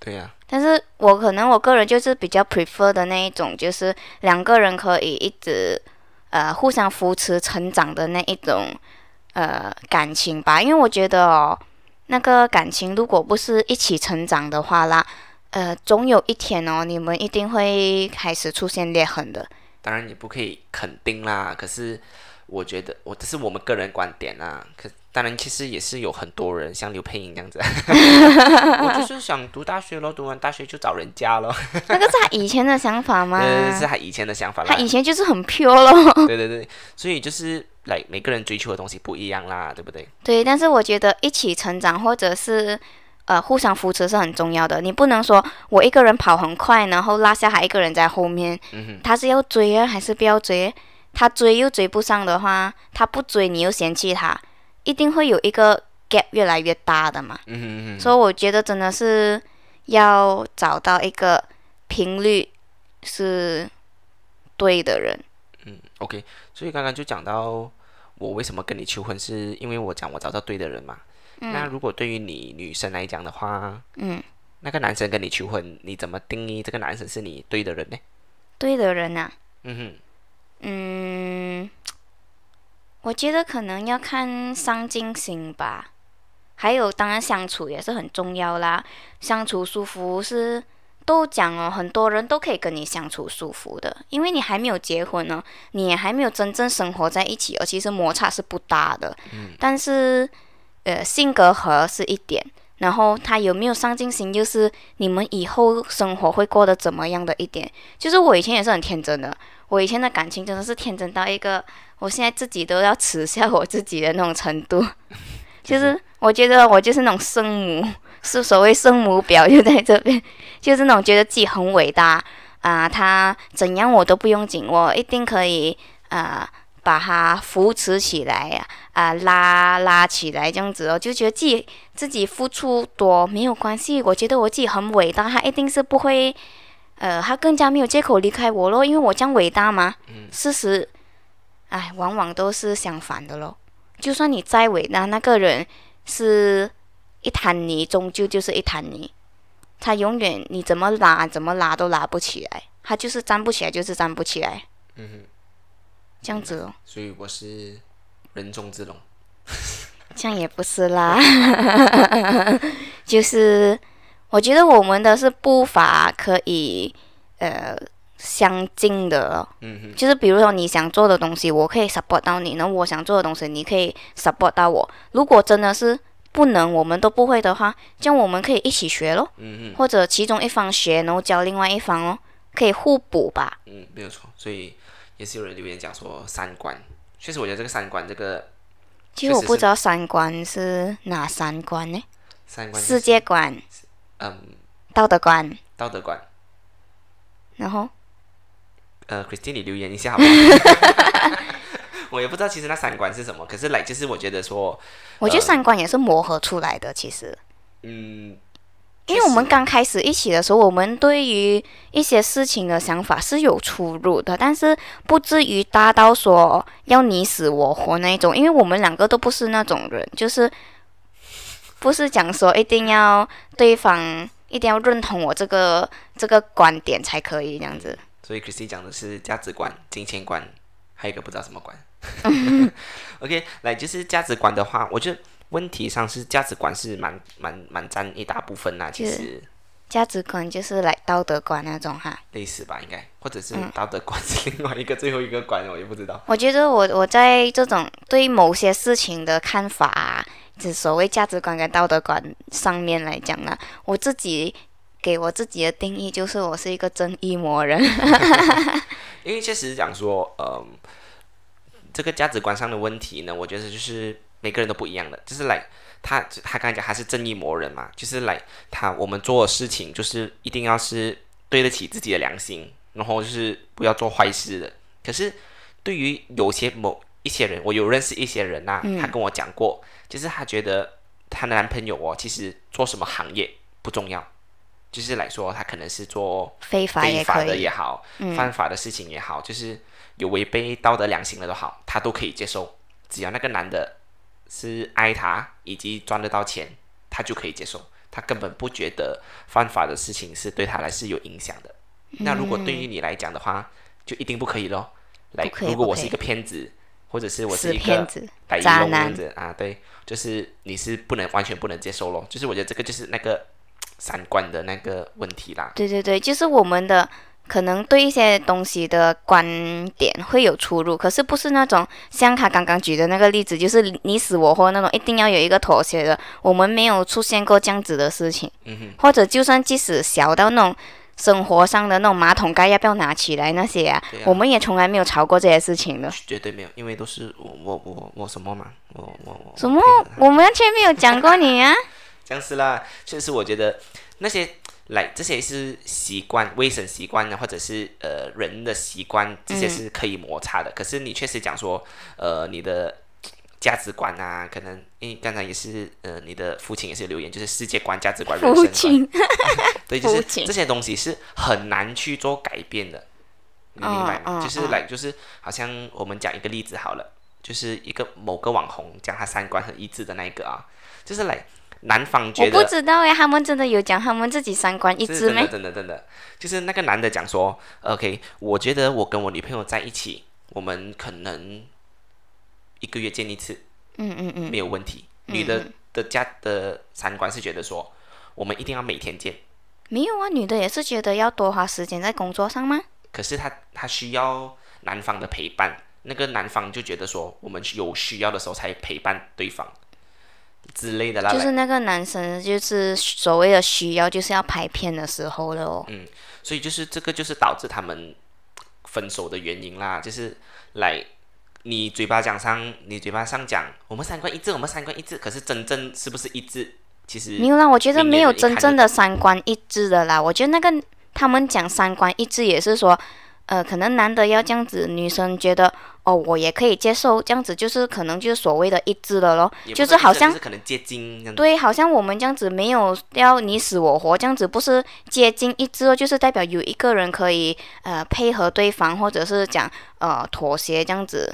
对呀。但是我可能我个人就是比较 prefer 的那一种，就是两个人可以一直呃互相扶持成长的那一种呃感情吧。因为我觉得哦，那个感情如果不是一起成长的话啦，呃，总有一天哦，你们一定会开始出现裂痕的。当然你不可以肯定啦，可是我觉得我这是我们个人观点啦，可。当然，其实也是有很多人像刘佩莹这样子，我就是想读大学咯，读完大学就找人家咯。那个是他以前的想法吗？对，是他以前的想法。他以前就是很 pure 咯。对对对，所以就是来每个人追求的东西不一样啦，对不对？对，但是我觉得一起成长或者是呃互相扶持是很重要的。你不能说我一个人跑很快，然后落下他一个人在后面。嗯。他是要追啊，还是不要追？他追又追不上的话，他不追你又嫌弃他。一定会有一个 gap 越来越大的嘛，所以我觉得真的是要找到一个频率是对的人。嗯，OK，所以刚刚就讲到我为什么跟你求婚，是因为我讲我找到对的人嘛。那如果对于你女生来讲的话，嗯，那个男生跟你求婚，你怎么定义这个男生是你对的人呢？对的人呐，嗯哼，嗯。我觉得可能要看上进心吧，还有当然相处也是很重要啦。相处舒服是都讲哦，很多人都可以跟你相处舒服的，因为你还没有结婚呢，你也还没有真正生活在一起而，其实摩擦是不大的。嗯。但是，呃，性格合是一点，然后他有没有上进心，就是你们以后生活会过得怎么样的一点。就是我以前也是很天真的，我以前的感情真的是天真到一个。我现在自己都要耻笑我自己的那种程度，就是我觉得我就是那种圣母，是所谓圣母婊就在这边，就是那种觉得自己很伟大啊，他怎样我都不用紧，我一定可以啊把他扶持起来呀，啊拉拉起来这样子哦，就觉得自己自己付出多没有关系，我觉得我自己很伟大，他一定是不会，呃，他更加没有借口离开我咯，因为我这样伟大吗？事实。哎，往往都是相反的咯。就算你再伟大，那个人是一滩泥，终究就是一滩泥。他永远你怎么拉，怎么拉都拉不起来。他就是站不起来，就是站不起来。嗯哼，这样子哦。所以我是人中之龙。这样也不是啦，就是我觉得我们的是步伐可以，呃。相近的，嗯哼就是比如说你想做的东西，我可以 support 到你；，然后我想做的东西，你可以 support 到我。如果真的是不能，我们都不会的话，这样我们可以一起学咯，嗯哼或者其中一方学，然后教另外一方哦，可以互补吧。嗯，没有错。所以也是有人留言讲说三观，确实我觉得这个三观这个，其实我不知道三观是哪三观呢？三观，世界观，嗯，道德观，道德观，然后。呃，Christine，你留言一下好不好？我 我也不知道其实那三观是什么，可是来就是我觉得说，我觉得三观也是磨合出来的，其实。嗯，因为我们刚开始一起的时候，我们对于一些事情的想法是有出入的，但是不至于大到说要你死我活那一种。因为我们两个都不是那种人，就是不是讲说一定要对方一定要认同我这个这个观点才可以这样子。所以 Christy 讲的是价值观、金钱观，还有一个不知道什么观。OK，来就是价值观的话，我觉得问题上是价值观是蛮蛮蛮占一大部分啦，其实价值观就是来道德观那种哈。类似吧，应该或者是嗯道德观是另外一个最后一个观，我也不知道。我觉得我我在这种对某些事情的看法、啊，就所谓价值观跟道德观上面来讲呢，我自己给我自己的定义就是我是一个正义魔人。因为确实讲说，嗯，这个价值观上的问题呢，我觉得就是每个人都不一样的，就是来他他刚才讲他是正义魔人嘛，就是来他我们做的事情就是一定要是对得起自己的良心，然后就是不要做坏事的。可是对于有些某一些人，我有认识一些人呐、他跟我讲过，就是他觉得她的男朋友哦，其实做什么行业不重要，就是来说他可能是做非法非法的也好，犯法的事情也好，就是有违背道德良心的都好，他都可以接受。只要那个男的是爱他以及赚得到钱，他就可以接受。他根本不觉得犯法的事情是对他来是有影响的。那如果对于你来讲的话，就一定不可以咯。来如果我是一个骗子，或者是我是一个骗子、渣男子啊，对，就是你是不能完全不能接受咯。就是我觉得这个就是那个 三观的那个问题啦。对对对，就是我们的可能对一些东西的观点会有出入，可是不是那种像他刚刚举的那个例子，就是你死我活那种，一定要有一个妥协的。我们没有出现过这样子的事情，嗯或者就算即使小到那种。生活上的那种马桶盖要不要拿起来那些啊，啊我们也从来没有吵过这些事情的。绝对没有，因为都是我我我我什么嘛，我我我什么我们完全没有讲过你啊！这样是啦，确实我觉得那些来这些是习惯、卫生习惯呢，或者是呃人的习惯，这些是可以摩擦的。可是你确实讲说，呃，你的价值观啊，可能因为刚才也是呃你的父亲也是留言，就是世界观、价值观、人生观，对，就是这些东西是很难去做改变的，你明白吗？就是来，就是好像我们讲一个例子好了，就是一个某个网红讲他三观很一致的那一个啊，就是来男方我不觉得知道哎，他们真的有讲他们自己三观一致没真的？真的真的，就是那个男的讲说，OK，我觉得我跟我女朋友在一起，我们可能一个月见一次嗯嗯嗯，没有问题。女的的家的三观是觉得说，我们一定要每天见。没有啊，女的也是觉得要多花时间在工作上吗？可是她她需要男方的陪伴，那个男方就觉得说，我们有需要的时候才陪伴对方之类的啦。就是那个男生就是所谓的需要，就是要拍片的时候了哦。所以就是这个就是导致他们分手的原因啦，就是来你嘴巴讲上，你嘴巴上讲我们三观一致，我们三观一致，可是真正是不是一致，其实没有啦，我觉得没有真正的三观一致的啦。我觉得那个他们讲三观一致也是说，呃，可能男的要这样子，女生觉得哦，我也可以接受这样子，就是可能就是所谓的一致的咯。就是好像。对，好像我们这样子没有要你死我活，这样子不是接近一致哦，就是代表有一个人可以呃配合对方，或者是讲呃妥协这样子，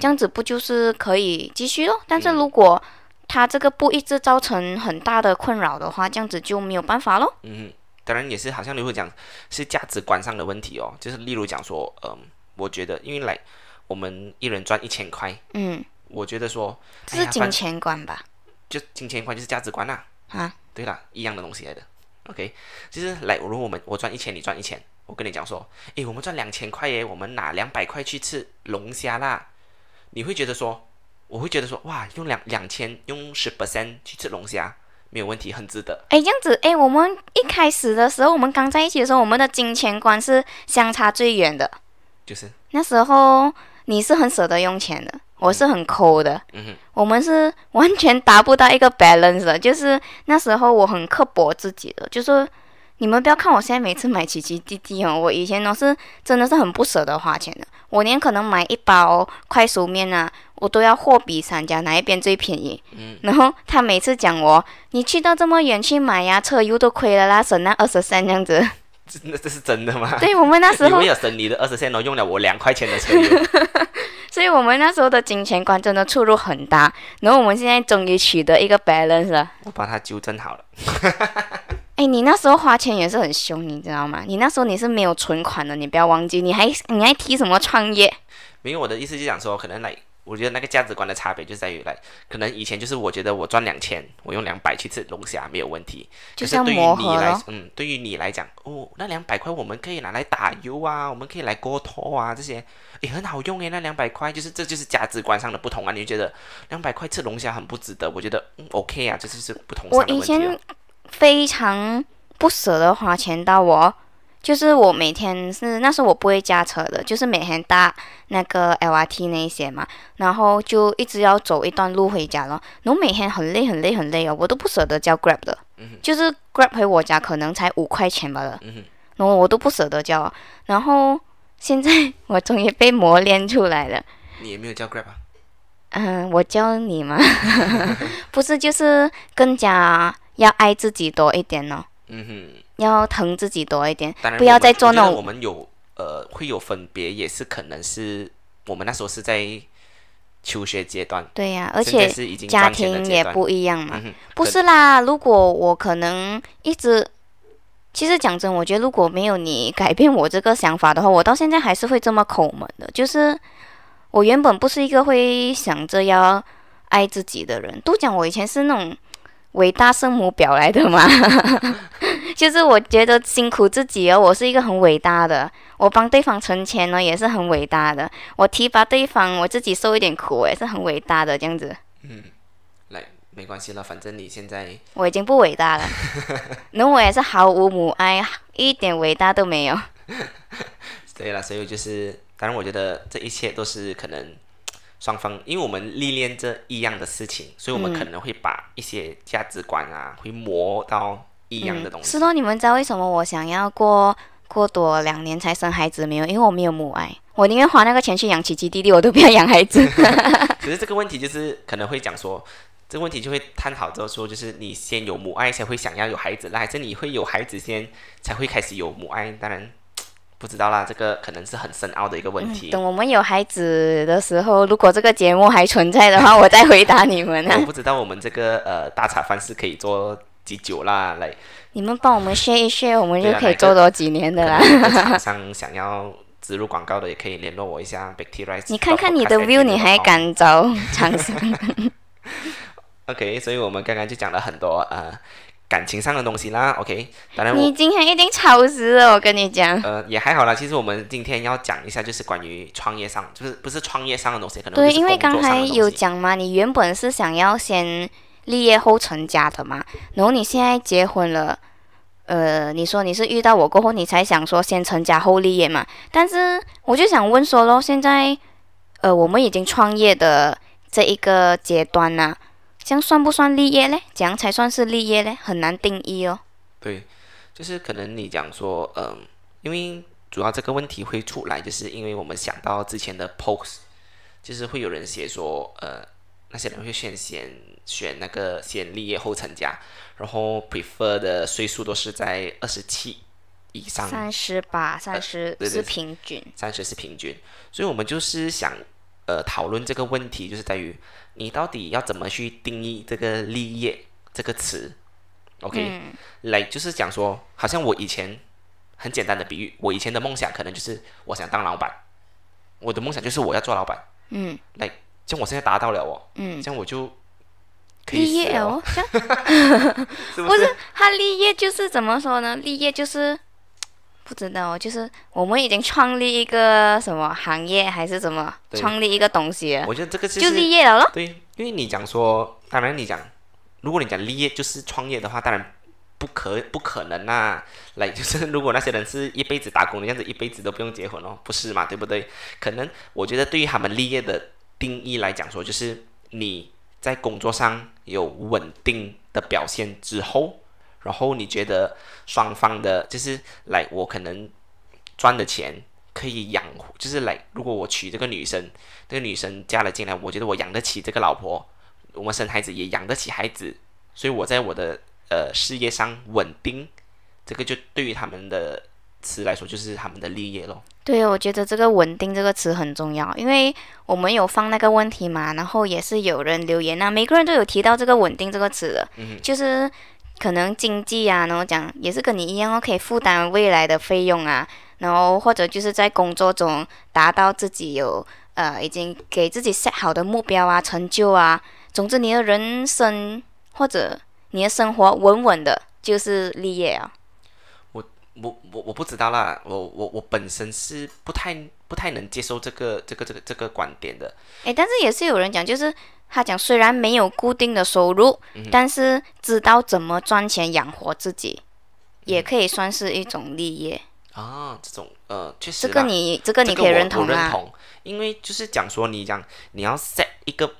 这样子不就是可以继续咯？但是如果他这个不一致造成很大的困扰的话，这样子就没有办法咯。嗯哼，当然也是好像你会讲是价值观上的问题哦，就是例如讲说，嗯，我觉得因为来我们一人赚一千块，嗯，我觉得说，这是金钱观吧？就金钱观就是价值观啦、啊，对啦，一样的东西来的。OK，就是来，如果我们我赚一千，你赚一千，我跟你讲说，诶，我们赚两千块耶，我们拿两百块去吃龙虾啦，你会觉得说，我会觉得说，哇，用两两千，用十 percent 去吃龙虾，没有问题，很值得。哎，这样子，哎，我们一开始的时候，我们刚在一起的时候，我们的金钱观是相差最远的。就是，那时候你是很舍得用钱的，我是很抠的，嗯哼，我们是完全达不到一个 balance 的。就是那时候我很刻薄自己的，就是你们不要看我现在每次买奇奇滴滴哦，我以前都是真的是很不舍得花钱的。我连可能买一包快熟面啊，我都要货比三家，哪一边最便宜。嗯。然后他每次讲我，你去到这么远去买呀，车油都亏了啦，省那二十三这样子。真的这是真的吗？对我们那时候你为了省你的二十线，然后用了我两块钱的车油。所以我们那时候的金钱观真的出入很大。然后我们现在终于取得一个 balance 了。我把它纠正好了。哎，你那时候花钱也是很凶，你知道吗？你那时候你是没有存款的，你不要忘记，你还你还提什么创业？没有，我的意思就讲说，可能来。我觉得那个价值观的差别就在于来，可能以前就是我觉得我赚两千，我用两百去吃龙虾没有问题。就是对于你来，嗯，对于你来讲，哦，那两百块我们可以拿来打油啊，我们可以来锅头啊，这些也很好用诶。那两百块就是这就是价值观上的不同啊。你就觉得两百块吃龙虾很不值得？我觉得嗯 OK 啊，这就是不同我以前非常不舍得花钱到我。就是我每天是那时候我不会驾车的，就是每天搭那个 LRT 那一些嘛，然后就一直要走一段路回家咯。然后每天很累很累很累哦，我都不舍得叫 Grab 的，就是 Grab 回我家可能才五块钱吧的，然后我都不舍得叫。然后现在我终于被磨练出来了。你也没有叫 Grab 啊？嗯，我教你嘛，不是就是更加要爱自己多一点哦。嗯哼。要疼自己多一点，不要再做那种。我们有呃会有分别，也是可能是我们那时候是在求学阶段。对呀，而且家庭也不一样嘛。不是啦，如果我可能一直，其实讲真，我觉得如果没有你改变我这个想法的话，我到现在还是会这么抠门的。就是我原本不是一个会想着要爱自己的人，都讲我以前是那种。伟大圣母表来的嘛，就是我觉得辛苦自己哦，我是一个很伟大的，我帮对方存钱呢也是很伟大的，我提拔对方，我自己受一点苦也是很伟大的这样子。嗯，来，没关系了，反正你现在我已经不伟大了，那我也是毫无母爱，一点伟大都没有。对了，所以就是，当然我觉得这一切都是可能。双方，因为我们历练这一样的事情，所以我们可能会把一些价值观啊，会磨到一样的东西。是咯，你们知道为什么我想要过过多两年才生孩子没有？因为我没有母爱，我宁愿花那个钱去养奇奇弟弟，我都不要养孩子。可是这个问题就是可能会讲说，这个问题就会探讨之后说，就是你先有母爱才会想要有孩子，那还是你会有孩子先才会开始有母爱？当然。不知道啦，这个可能是很深奥的一个问题。等我们有孩子的时候，如果这个节目还存在的话，我再回答你们。我不知道我们这个呃大茶饭是可以做几久啦？来，你们帮我们 share 一 share，我们就可以做多几年的啦。厂商想要植入广告的，也可以联络我一下。你看看你的 view，你还敢找厂商？OK，所以我们刚刚就讲了很多呃。感情上的东西啦，OK，当然你今天一定超时了，我跟你讲。呃，也还好啦。其实我们今天要讲一下，就是关于创业上，就是不是创业上的东西，可能对，因为刚才有讲嘛，你原本是想要先立业后成家的嘛，然后你现在结婚了，呃，你说你是遇到我过后，你才想说先成家后立业嘛？但是我就想问说咯，现在呃，我们已经创业的这一个阶段呢？这样算不算立业嘞？怎样才算是立业嘞？很难定义哦。对，就是可能你讲说，嗯，因为主要这个问题会出来，就是因为我们想到之前的 post，就是会有人写说，呃，那些人会选先选那个先立业后成家，然后 prefer 的岁数都是在二十七以上。三十八，三十是平均。三十是平均，所以我们就是想，呃，讨论这个问题，就是在于。你到底要怎么去定义这个立业这个词？OK，来就是讲说，好像我以前很简单的比喻，我以前的梦想可能就是我想当老板，我的梦想就是我要做老板。嗯，来，像我现在达到了哦，嗯，这样我就立业哦，不是他立业就是怎么说呢？立业就是。不知道，就是我们已经创立一个什么行业，还是什么创立一个东西？我觉得这个就立业了咯。对，因为你讲说，当然你讲，如果你讲立业就是创业的话，当然不可不可能啊。来，就是如果那些人是一辈子打工的样子，一辈子都不用结婚哦，不是嘛？对不对？可能我觉得对于他们立业的定义来讲说，就是你在工作上有稳定的表现之后。然后你觉得双方的，就是来我可能赚的钱可以养，就是来如果我娶这个女生，这个女生嫁了进来，我觉得我养得起这个老婆，我们生孩子也养得起孩子，所以我在我的呃事业上稳定，这个就对于他们的词来说就是他们的立业咯。对，我觉得这个“稳定”这个词很重要，因为我们有放那个问题嘛，然后也是有人留言啊，每个人都有提到这个“稳定”这个词的，就是可能经济啊，然后讲也是跟你一样哦，可以负担未来的费用啊，然后或者就是在工作中达到自己有呃已经给自己 set 好的目标啊、成就啊，总之你的人生或者你的生活稳稳的，就是立业啊。我我我不知道啦，我我我本身是不太不太能接受这个这个这个这个观点的。诶，但是也是有人讲，就是他讲虽然没有固定的收入，但是知道怎么赚钱养活自己，也可以算是一种立业。啊，这种呃，确实。这个你这个你可以认同啊。认同，因为就是讲说你讲你要 set 一个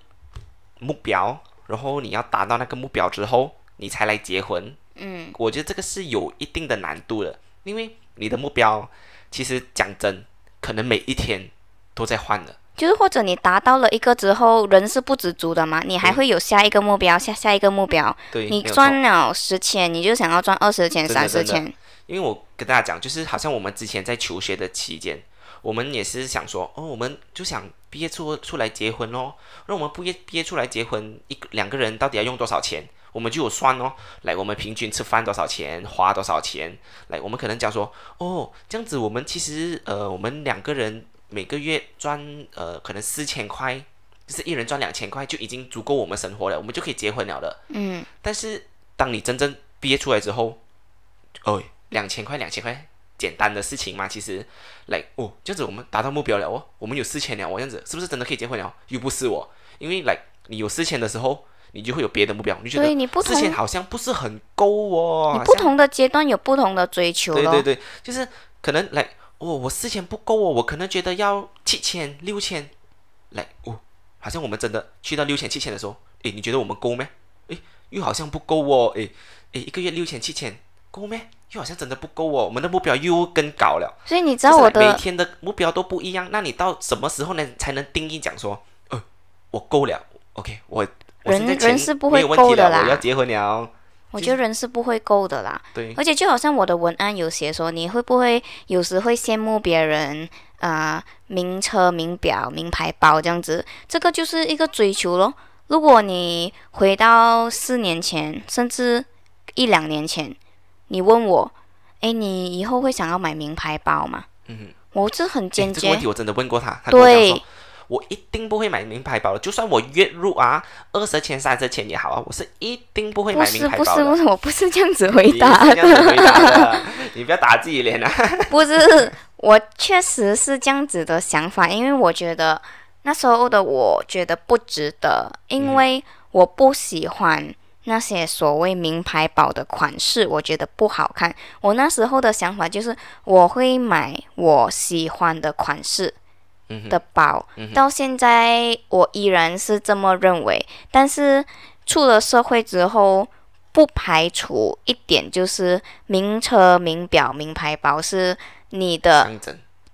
目标，然后你要达到那个目标之后，你才来结婚。嗯，我觉得这个是有一定的难度的。因为你的目标，其实讲真，可能每一天都在换的。就是或者你达到了一个之后，人是不知足的嘛，你还会有下一个目标，下下一个目标。对，你赚了十千，你就想要赚二十千、三十千。因为我跟大家讲，就是好像我们之前在求学的期间，我们也是想说，哦，我们就想毕业出出来结婚哦。那我们毕业毕业出来结婚，一两个人到底要用多少钱？我们就有算哦，来，我们平均吃饭多少钱，花多少钱？来，我们可能讲说，哦，这样子，我们其实，呃，我们两个人每个月赚，呃，可能四千块，就是一人赚两千块，就已经足够我们生活了，我们就可以结婚了的。嗯。但是，当你真正毕业出来之后，哦，两千块，两千块，简单的事情嘛，其实，来，哦，这样子我们达到目标了哦，我们有四千了，我这样子是不是真的可以结婚了？又不是我，因为来，你有四千的时候。你就会有别的目标，你觉得之前好像不是很够哦。你不同的阶段有不同的追求对对对，就是可能来哦，我四千不够哦，我可能觉得要七千、六千，来哦，好像我们真的去到六千、七千的时候，诶，你觉得我们够没？诶，又好像不够哦，诶诶，一个月六千、七千够没？又好像真的不够哦，我们的目标又更高了。所以你知道我的每天的目标都不一样，那你到什么时候呢才能定义讲说，呃，我够了，OK，我。人人是不会够的啦，我要结婚了。我觉得人是不会够的啦。对。而且就好像我的文案有写说，你会不会有时会羡慕别人啊，名车、名表、名牌包这样子？这个就是一个追求咯。如果你回到四年前，甚至一两年前，你问我，哎，你以后会想要买名牌包吗？嗯。我是很坚决。这个问题我真的问过他，他对。我一定不会买名牌包的，就算我月入啊二十千、三十千也好啊，我是一定不会买名牌包的。不是不是，我不是这样子回答的。你不 要打自己脸啊！不是，我确实是这样子的想法，因为我觉得那时候的我觉得不值得，因为我不喜欢那些所谓名牌包的款式，我觉得不好看。我那时候的想法就是我会买我喜欢的款式。的包，到现在我依然是这么认为。但是出了社会之后，不排除一点，就是名车、名表、名牌包是你的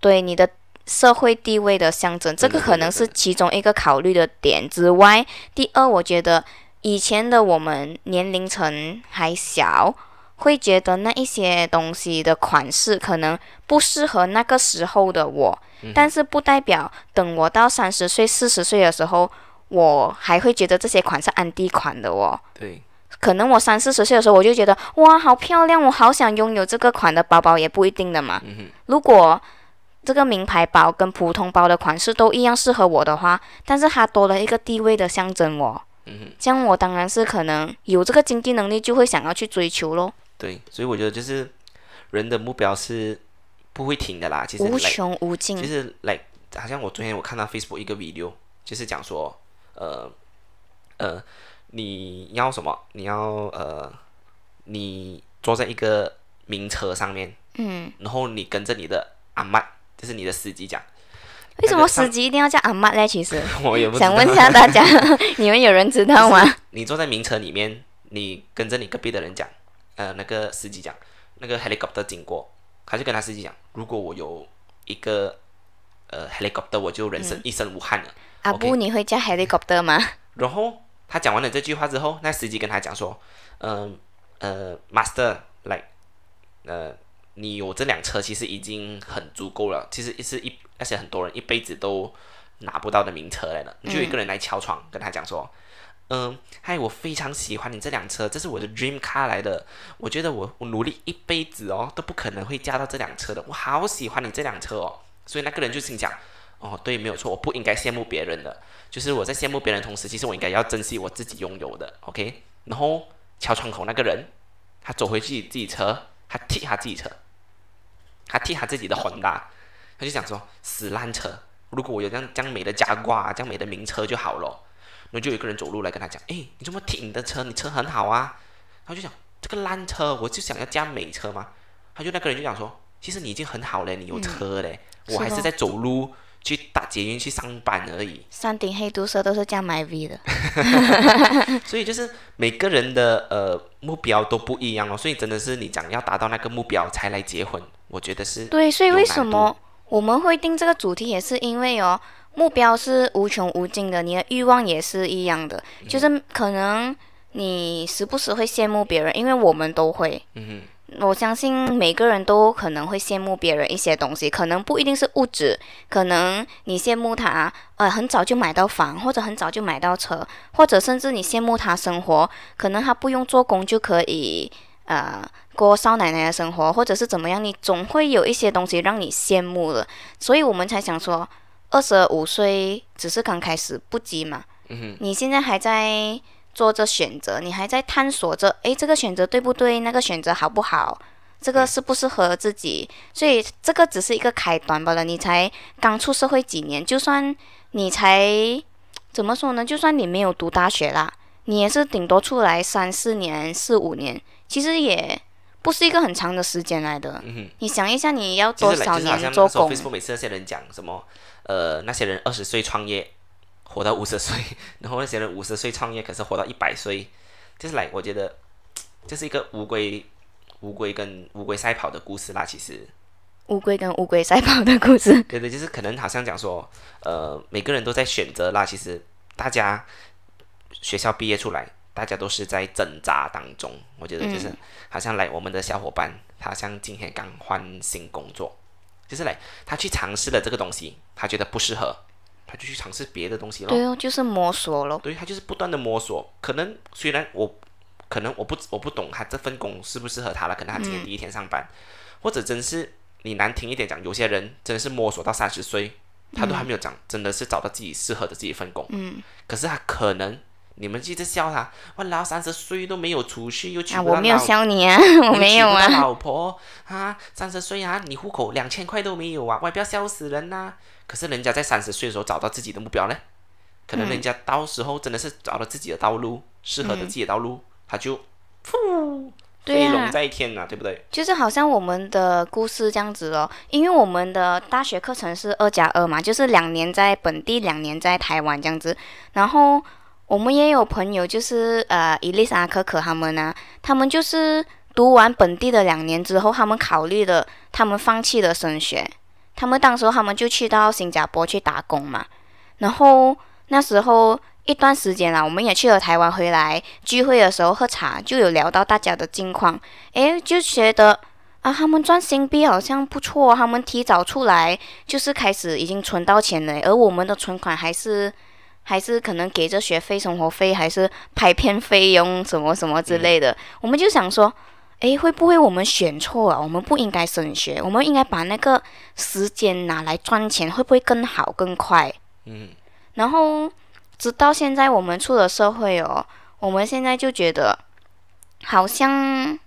对你的社会地位的象征。这个可能是其中一个考虑的点之外。第二，我觉得以前的我们年龄层还小，会觉得那一些东西的款式可能不适合那个时候的我。但是不代表等我到三十岁、四十岁的时候，我还会觉得这些款是安迪款的哦。对，可能我三四十岁的时候，我就觉得哇，好漂亮，我好想拥有这个款的包包，也不一定的嘛。如果这个名牌包跟普通包的款式都一样适合我的话，但是它多了一个地位的象征哦。嗯这样我当然是可能有这个经济能力，就会想要去追求咯。对，所以我觉得就是人的目标是。不会停的啦，其实无穷无尽。就是，like，好像我昨天我看到 Facebook 一个 video，就是讲说，呃，呃，你要什么？你要呃，你坐在一个名车上面，嗯，然后你跟着你的阿妈，就是你的司机讲。为什么司机一定要叫阿妈嘞？其实 我也不想问一下大家，你们有人知道吗？你坐在名车里面，你跟着你隔壁的人讲，呃那个司机讲，那个 helicopter 经过，他就跟他司机讲，如果我有一个呃 helicopter，我就人生一生无憾了。阿布，你会驾 helicopter 吗？然后他讲完了这句话之后，那司机跟他讲说，嗯呃 master like 呃你有这辆车其实已经很足够了，其实是一而且很多人一辈子都拿不到的名车来了。就有一个人来敲窗跟他讲说，嗯，嗨，我非常喜欢你这辆车，这是我的 dream car 来的。我觉得我我努力一辈子哦都不可能会驾到这辆车的，我好喜欢你这辆车哦。所以那个人就心想，哦，对，没有错，我不应该羡慕别人的。就是我在羡慕别人的同时，其实我应该要珍惜我自己拥有的，OK？然后敲窗口那个人，他走回去自己车，他踢他自己车，他踢他自己的混搭，他就想说死烂车，如果我有这样这样美的加挂，这样美的名车就好了。然后就有一个人走路来跟他讲，哎，你这么停的车？你车很好啊。他就讲这个烂车，我就想要加美车嘛。他就那个人就讲说，其实你已经很好了，你有车嘞，我还是在走路去打捷运去上班而已。山顶黑毒蛇都是这样买 V 的。所以就是每个人的呃目标都不一样哦，所以真的是你讲要达到那个目标才来结婚，我觉得是对，所以为什么我们会定这个主题，也是因为哦，目标是无穷无尽的，你的欲望也是一样的，嗯。就是可能你时不时会羡慕别人，因为我们都会。嗯我相信每个人都可能会羡慕别人一些东西，可能不一定是物质，可能你羡慕他，呃，很早就买到房，或者很早就买到车，或者甚至你羡慕他生活，可能他不用做工就可以，呃，过少奶奶的生活，或者是怎么样，你总会有一些东西让你羡慕的，所以我们才想说，二十五岁只是刚开始，不急嘛，嗯，你现在还在做着选择，你还在探索着，诶，这个选择对不对？那个选择好不好？这个适不适合自己？所以这个只是一个开端罢了。你才刚出社会几年，就算你才怎么说呢？就算你没有读大学啦，你也是顶多出来三四年、四五年，其实也不是一个很长的时间来的。嗯哼。你想一下，你要多少就是好像那时候年做工？Facebook 每次那些人讲什么，呃，那些人二十岁创业，活到五十岁，然后那些人五十岁创业，可是活到一百岁，就是来，我觉得 这是一个乌龟，乌龟跟乌龟赛跑的故事啦。其实，乌龟跟乌龟赛跑的故事。对对，就是可能好像讲说，呃，每个人都在选择啦。其实大家学校毕业出来，大家都是在挣扎当中。我觉得就是、好像来我们的小伙伴，他像今天刚换新工作，就是来他去尝试了这个东西，他觉得不适合，他就去尝试别的东西咯。对哦，就是摸索咯。对他就是不断的摸索。可能虽然我可能我不我不懂他这份工适不适合他了，可能他今天第一天上班，或者真是你难听一点讲，有些人真的是摸索到三十岁，他都还没有讲，真的是找到自己适合的这一份工。嗯，可是他可能你们一直笑他，哇，老三十岁都没有出去，又娶啊，不到我没有老笑你啊，我没有啊。老婆啊，三十岁啊，你户口两千块都没有啊，外不要笑死人呐、可是人家在三十岁的时候找到自己的目标呢，可能人家到时候真的是找到自己的道路，适合的自己的道路，他就噗飞龙在天呐、对不对？就是好像我们的故事这样子哦，因为我们的大学课程是二加二嘛，就是两年在本地，两年在台湾这样子。然后我们也有朋友，就是呃伊丽莎、可可他们啊，他们就是读完本地的两年之后，他们考虑了，他们放弃了升学，他们当时候他们就去到新加坡去打工嘛。然后那时候一段时间啦，我们也去了台湾，回来聚会的时候喝茶，就有聊到大家的近况。诶，就觉得啊，他们赚新币好像不错，他们提早出来就是开始已经存到钱了，而我们的存款还是还是可能给着学费、生活费，还是拍片费用什么什么之类的。我们就想说，诶，会不会我们选错了？我们不应该升学，我们应该把那个时间拿来赚钱，会不会更好更快？嗯，然后直到现在我们出了社会哦，我们现在就觉得好像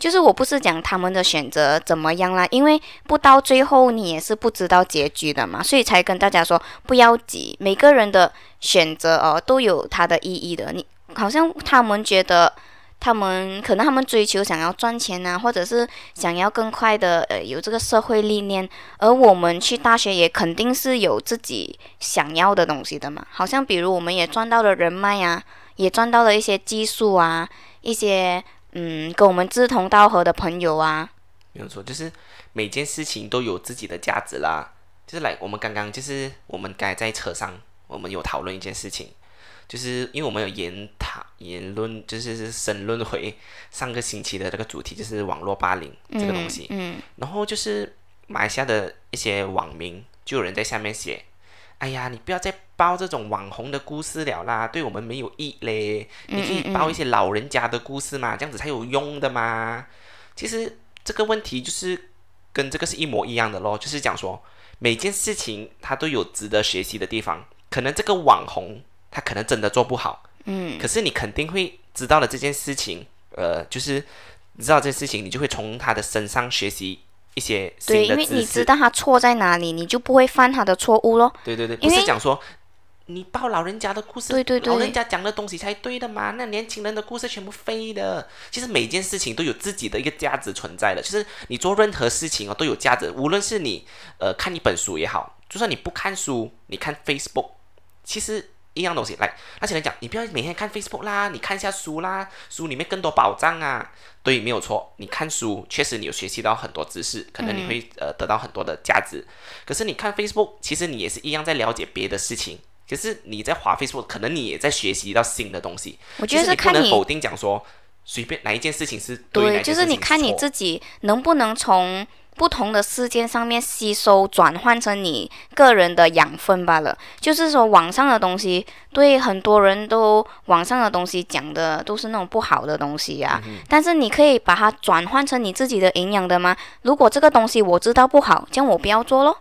就是我不是讲他们的选择怎么样啦，因为不到最后你也是不知道结局的嘛，所以才跟大家说不要急，每个人的选择哦都有它的意义的。你好像他们觉得。他们可能他们追求想要赚钱啊，或者是想要更快的呃有这个社会历练，而我们去大学也肯定是有自己想要的东西的嘛。好像比如我们也赚到了人脉啊，也赚到了一些技术啊，一些嗯，跟我们志同道合的朋友啊。没有错，就是每件事情都有自己的价值啦。就是来，我们刚刚就是我们刚才在车上，我们有讨论一件事情，就是因为我们有研讨言论，就是是申论回上个星期的那个主题，就是网络霸凌这个东西。嗯然后就是马来西亚的一些网民，就有人在下面写：“哎呀，你不要再报这种网红的故事了啦，对我们没有益嘞。你可以报一些老人家的故事嘛，这样子才有用的嘛。”其实这个问题就是跟这个是一模一样的咯，就是讲说每件事情它都有值得学习的地方。可能这个网红他可能真的做不好，嗯可是你肯定会知道了这件事情，呃，就是你知道这件事情，你就会从他的身上学习一些对，因为你知。道他错在哪里，你就不会犯他的错误咯。对对对，不是讲说你报老人家的故事，对对对老人家讲的东西才对的嘛，那年轻人的故事全部废的。其实每件事情都有自己的一个价值存在的，就是你做任何事情哦都有价值，无论是你呃看一本书也好，就算你不看书，你看 Facebook，其实。一样东西，来，那些人讲，你不要每天看 Facebook 啦，你看一下书啦，书里面更多宝藏啊。对，没有错，你看书确实你有学习到很多知识，可能你会、呃得到很多的价值。可是你看 Facebook，其实你也是一样在了解别的事情。可是你在滑 Facebook，可能你也在学习到新的东西。我觉得你是看你不能否定讲说随便哪一件事情是对，哪对，一件就是你看你自己能不能从不同的事件上面吸收，转换成你个人的养分罢了。就是说，网上的东西，对很多人都网上的东西讲的都是那种不好的东西呀、嗯但是你可以把它转换成你自己的营养的吗？如果这个东西我知道不好，这样我不要做咯。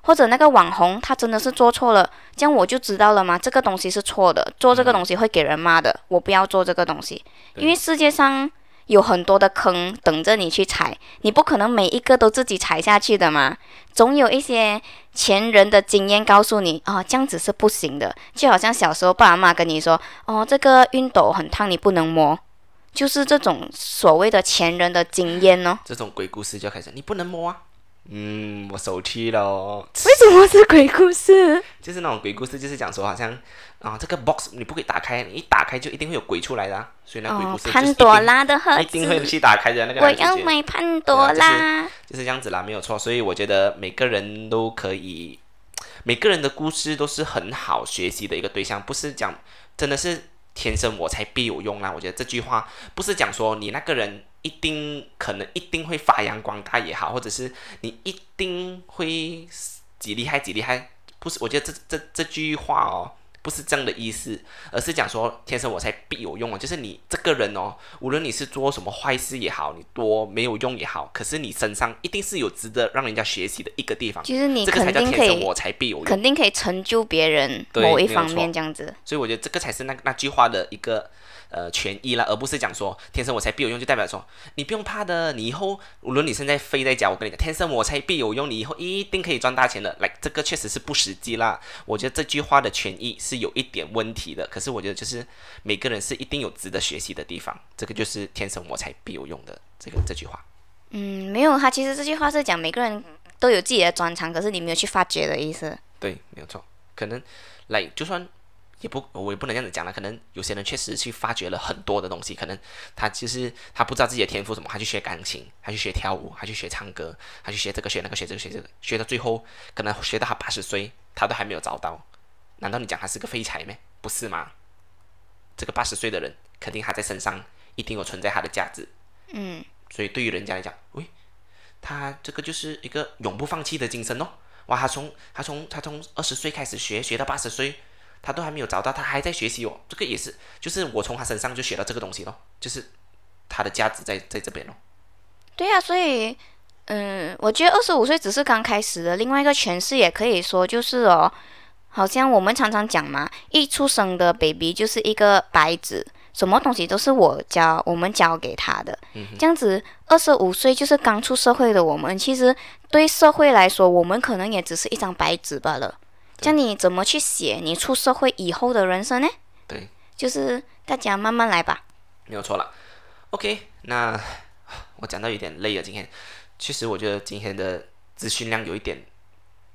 或者那个网红他真的是做错了，这样我就知道了吗？这个东西是错的，做这个东西会给人骂的，我不要做这个东西。因为世界上有很多的坑等着你去踩，你不可能每一个都自己踩下去的嘛。总有一些前人的经验告诉你，哦，这样子是不行的。就好像小时候爸爸妈妈跟你说，哦，这个熨斗很烫，你不能摸，就是这种所谓的前人的经验哦。这种鬼故事就开始，你不能摸啊。嗯，我手气了。为什么是鬼故事？就是那种鬼故事，就是讲说好像啊，这个 box 你不可以打开，你一打开就一定会有鬼出来的、啊，所以那鬼哦故，事就是潘一定多拉的盒子一定会子，去打开的那个我要买潘多拉。就是这样子啦，没有错。所以我觉得每个人都可以，每个人的故事都是很好学习的一个对象，不是讲真的是天生我才必有用啦。我觉得这句话不是讲说你那个人一定可能一定会发扬光大也好，或者是你一定会几厉害几厉害，不是。我觉得这这这句话哦。不是这样的意思，而是讲说天生我材必有用啊，就是你这个人哦，无论你是做什么坏事也好，你多没有用也好，可是你身上一定是有值得让人家学习的一个地方，就是你这个才肯定可以叫天生我材必有用。肯定可以成就别人某一方面这样子。所以我觉得这个才是那那句话的一个呃权益啦，而不是讲说天生我材必有用，就代表说你不用怕的，你以后无论你现在飞在家，我跟你讲，天生我材必有用，你以后一定可以赚大钱的。来，这个确实是不实际啦。我觉得这句话的权益是有一点问题的，可是我觉得就是每个人是一定有值得学习的地方，这个就是天生我材必有用的这个这句话。嗯，没有，他其实这句话是讲每个人都有自己的专长，可是你没有去发掘的意思。对，没有错。可能来就算也不，我也不能这样子讲了。可能有些人确实去发掘了很多的东西，可能他就是他不知道自己的天赋什么，他去学钢琴，他去学跳舞，他去学唱歌，他去学这个学那个学这个学这个，学到最后可能学到他八十岁，他都还没有找到。难道你讲他是个废柴咩？不是吗？这个八十岁的人，肯定他在身上一定有存在他的价值。嗯，所以对于人家来讲，喂，他这个就是一个永不放弃的精神哦。哇，他从他从他从二十岁开始学，学到八十岁，他都还没有找到，他还在学习哦。这个也是，就是我从他身上就学到这个东西咯，就是他的价值在在这边咯。对呀、所以，嗯，我觉得二十五岁只是刚开始的。另外一个诠释也可以说，就是哦，好像我们常常讲嘛，一出生的 baby 就是一个白纸，什么东西都是我教我们教给他的。这样子，二十五岁就是刚出社会的我们，其实对社会来说，我们可能也只是一张白纸罢了。这样你怎么去写你出社会以后的人生呢？对，就是大家慢慢来吧。没有错了。OK，那 我讲到有点累了，今天其实我觉得今天的资讯量有一点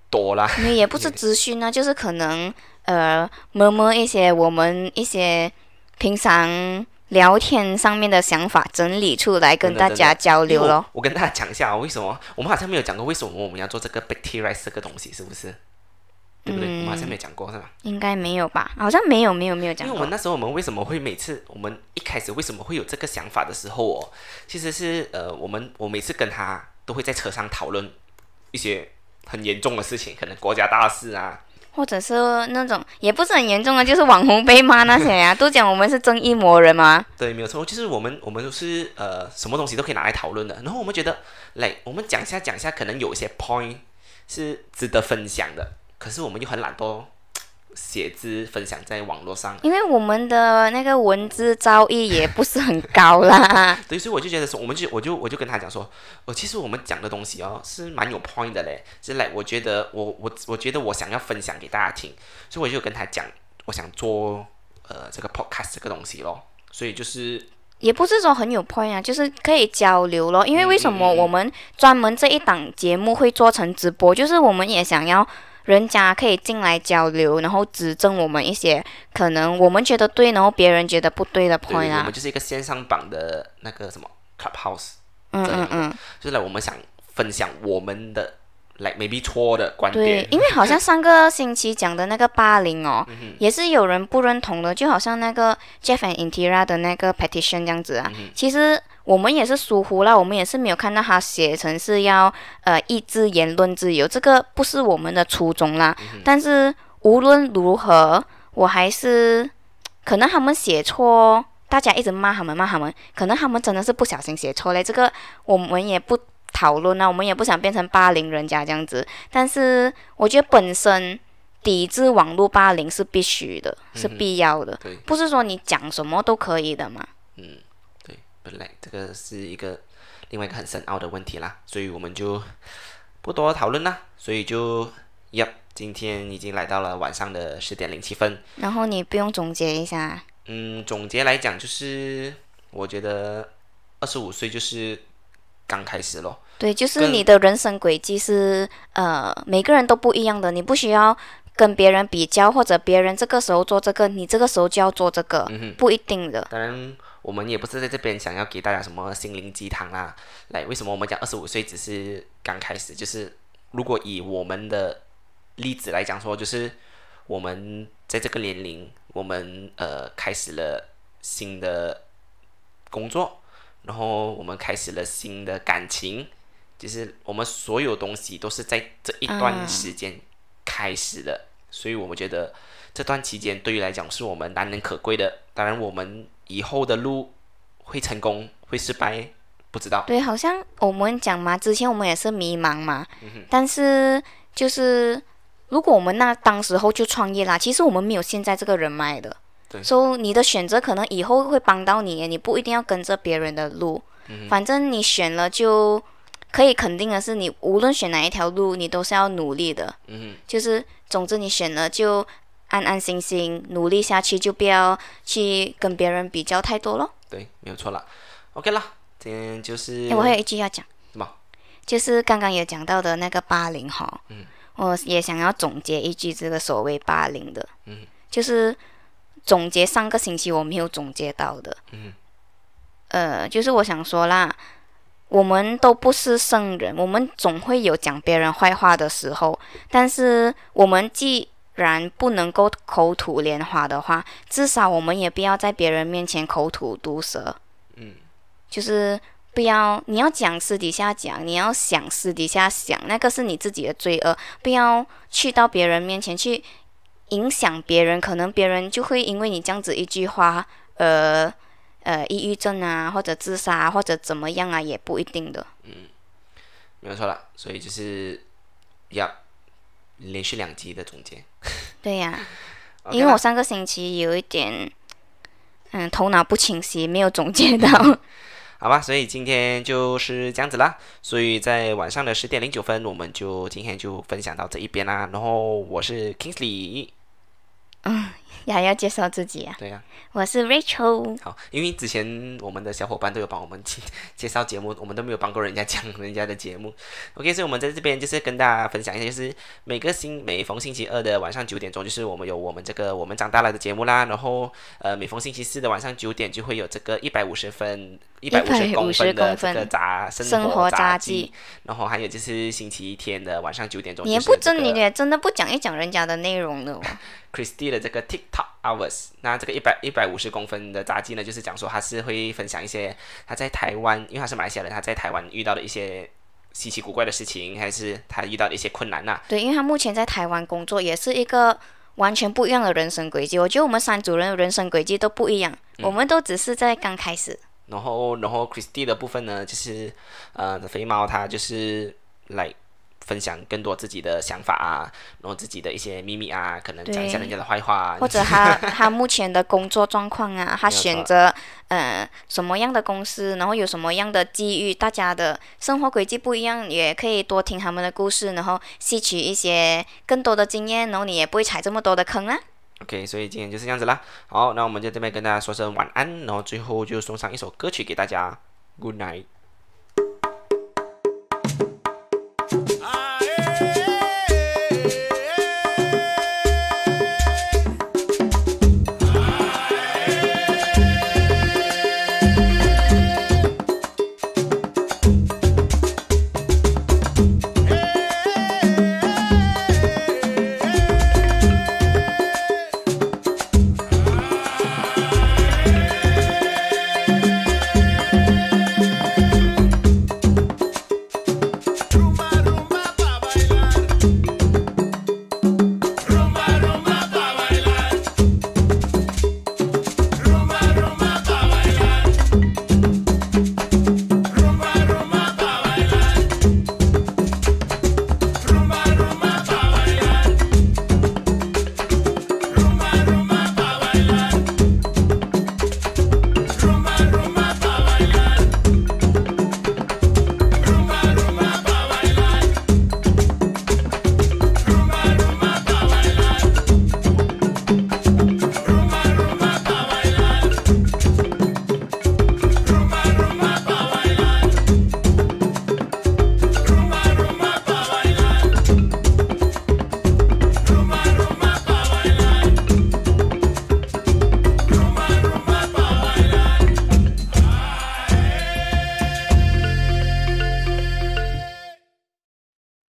多啦。也不是 资讯啊，就是可能呃，摸摸一些我们一些平常聊天上面的想法整理出来跟大家交流咯。我跟大家讲一下、哦，为什么我们好像没有讲过为什么我们要做这个 bacteria 这个东西，是不是？对不对？我们好像没有讲过，是吧？应该没有吧？好像没有，没有，没有讲过因为我们。那时候我们为什么会每次我们一开始为什么会有这个想法的时候哦，其实是呃，我们我每次跟他都会在车上讨论一些很严重的事情，可能国家大事啊，或者是那种也不是很严重的，就是网红被骂那些呀、都讲我们是正义魔人吗。对，没有错，就是我们我们都是呃什么东西都可以拿来讨论的，然后我们觉得，来我们讲一下讲一下，可能有一些 point 是值得分享的，可是我们又很懒惰写字分享在网络上，因为我们的那个文字造诣也不是很高啦。对，所以我就觉得说，我们就我就我就跟他讲说，哦，其实我们讲的东西哦是蛮有 point 的嘞，是来我觉得我我我觉得我想要分享给大家听，所以我就跟他讲，我想做呃这个 podcast 这个东西咯，所以就是也不是说很有 point 啊，就是可以交流咯。因为为什么我们专门这一档节目会做成直播，就是我们也想要人家可以进来交流，然后指正我们一些可能我们觉得对，然后别人觉得不对的，point 啊我们。就是一个线上版的那个什么 clubhouse。嗯嗯嗯，就是来我们想分享我们的来 maybe 错的观对点，，因为好像上个星期讲的那个霸凌哦，嗯也是有人不认同的，就好像那个 Jeff and Intira 的那个 petition 这样子嗯啊。其实我们也是疏忽了，我们也是没有看到他写成是要呃抑制言论自由，这个不是我们的初衷啦。嗯但是无论如何，我还是可能他们写错。大家一直骂他们，骂他们，可能他们真的是不小心写错嘞。这个我们也不讨论啊，我们也不想变成霸凌人家这样子。但是我觉得本身抵制网络霸凌是必须的，是必要的，对不是说你讲什么都可以的嘛。对，本来这个是一个另外一个很深奥的问题啦，所以我们就不多讨论啦，所以就，Yep，今天已经来到了晚上的十点零七分，然后你不用总结一下，嗯，总结来讲就是，我觉得二十五岁就是刚开始咯，对，就是你的人生轨迹是呃每个人都不一样的，你不需要跟别人比较，或者别人这个时候做这个，你这个时候就要做这个，不一定的。当然，我们也不是在这边想要给大家什么心灵鸡汤啦。来，为什么我们讲二十五岁只是刚开始？就是如果以我们的例子来讲说，就是我们在这个年龄，我们呃开始了新的工作，然后我们开始了新的感情，就是我们所有东西都是在这一段嗯时间开始的，所以我们觉得这段期间对于来讲是我们难能可贵的。当然，我们以后的路会成功会失败，不知道。对，好像我们讲嘛，之前我们也是迷茫嘛，但是就是如果我们那当时候就创业啦，其实我们没有现在这个人脉的。对所以你的选择可能以后会帮到你，你不一定要跟着别人的路，嗯反正你选了就可以肯定的是，你无论选哪一条路，你都是要努力的。嗯就是总之你选了就安安心心努力下去，就不要去跟别人比较太多咯。对，没有错啦。OK 啦，今天就是诶我还有一句要讲，什么？就是刚刚有讲到的那个霸凌哈，嗯，我也想要总结一句这个所谓霸凌的，嗯，就是总结上个星期我没有总结到的，嗯，呃，就是我想说啦，我们都不是圣人，我们总会有讲别人坏话的时候，但是我们既然不能够口吐莲花的话，至少我们也不要在别人面前口吐毒舌。嗯，就是不要你要讲私底下讲，你要想私底下想，那个是你自己的罪恶，不要去到别人面前去影响别人，可能别人就会因为你这样子一句话，呃呃，抑郁症啊，或者自杀、啊，或者怎么样啊，也不一定的。嗯没有错了。所以就是要连续两集的总结。对呀、因为我上个星期有一点，嗯，头脑不清晰，没有总结到。好吧，所以今天就是这样子啦。所以在晚上的十点零九分，我们就今天就分享到这一边啦。然后我是 Kingsley，你还要介绍自己啊？对呀、我是 Rachel。好，因为之前我们的小伙伴都有帮我们介介绍节目，我们都没有帮过人家讲人家的节目。OK，所以我们在这边就是跟大家分享一下，就是每个星每逢星期二的晚上九点钟，就是我们有我们这个我们长大了的节目啦。然后呃，每逢星期四的晚上九点就会有这个一百五十分、一百五十公分的这个杂生活杂技。然后还有就是星期一天的晚上九点钟、你也不真，你也真的不讲一讲人家的内容了哦。Christy 的这个 TikTok Hours，那这个一百一百五十公分的杂技呢，就是讲说他是会分享一些他在台湾，因为他是马来西亚人，他在台湾遇到的一些稀奇古怪的事情，还是他遇到的一些困难呐、对，因为他目前在台湾工作，也是一个完全不一样的人生轨迹。我觉得我们三组人的人生轨迹都不一样，嗯我们都只是在刚开始。然后，然后 Christy 的部分呢，就是呃，肥猫他就是来分享更多自己的想法啊，然后自己的一些秘密啊，可能讲一下人家的坏话啊，或者他 他目前的工作状况啊，他选择呃什么样的公司，然后有什么样的机遇，大家的生活轨迹不一样，也可以多听他们的故事，然后吸取一些更多的经验，然后你也不会踩这么多的坑啦。OK，所以今天就是这样子啦。好，那我们就这边跟大家说声晚安，然后最后就送上一首歌曲给大家，Good night。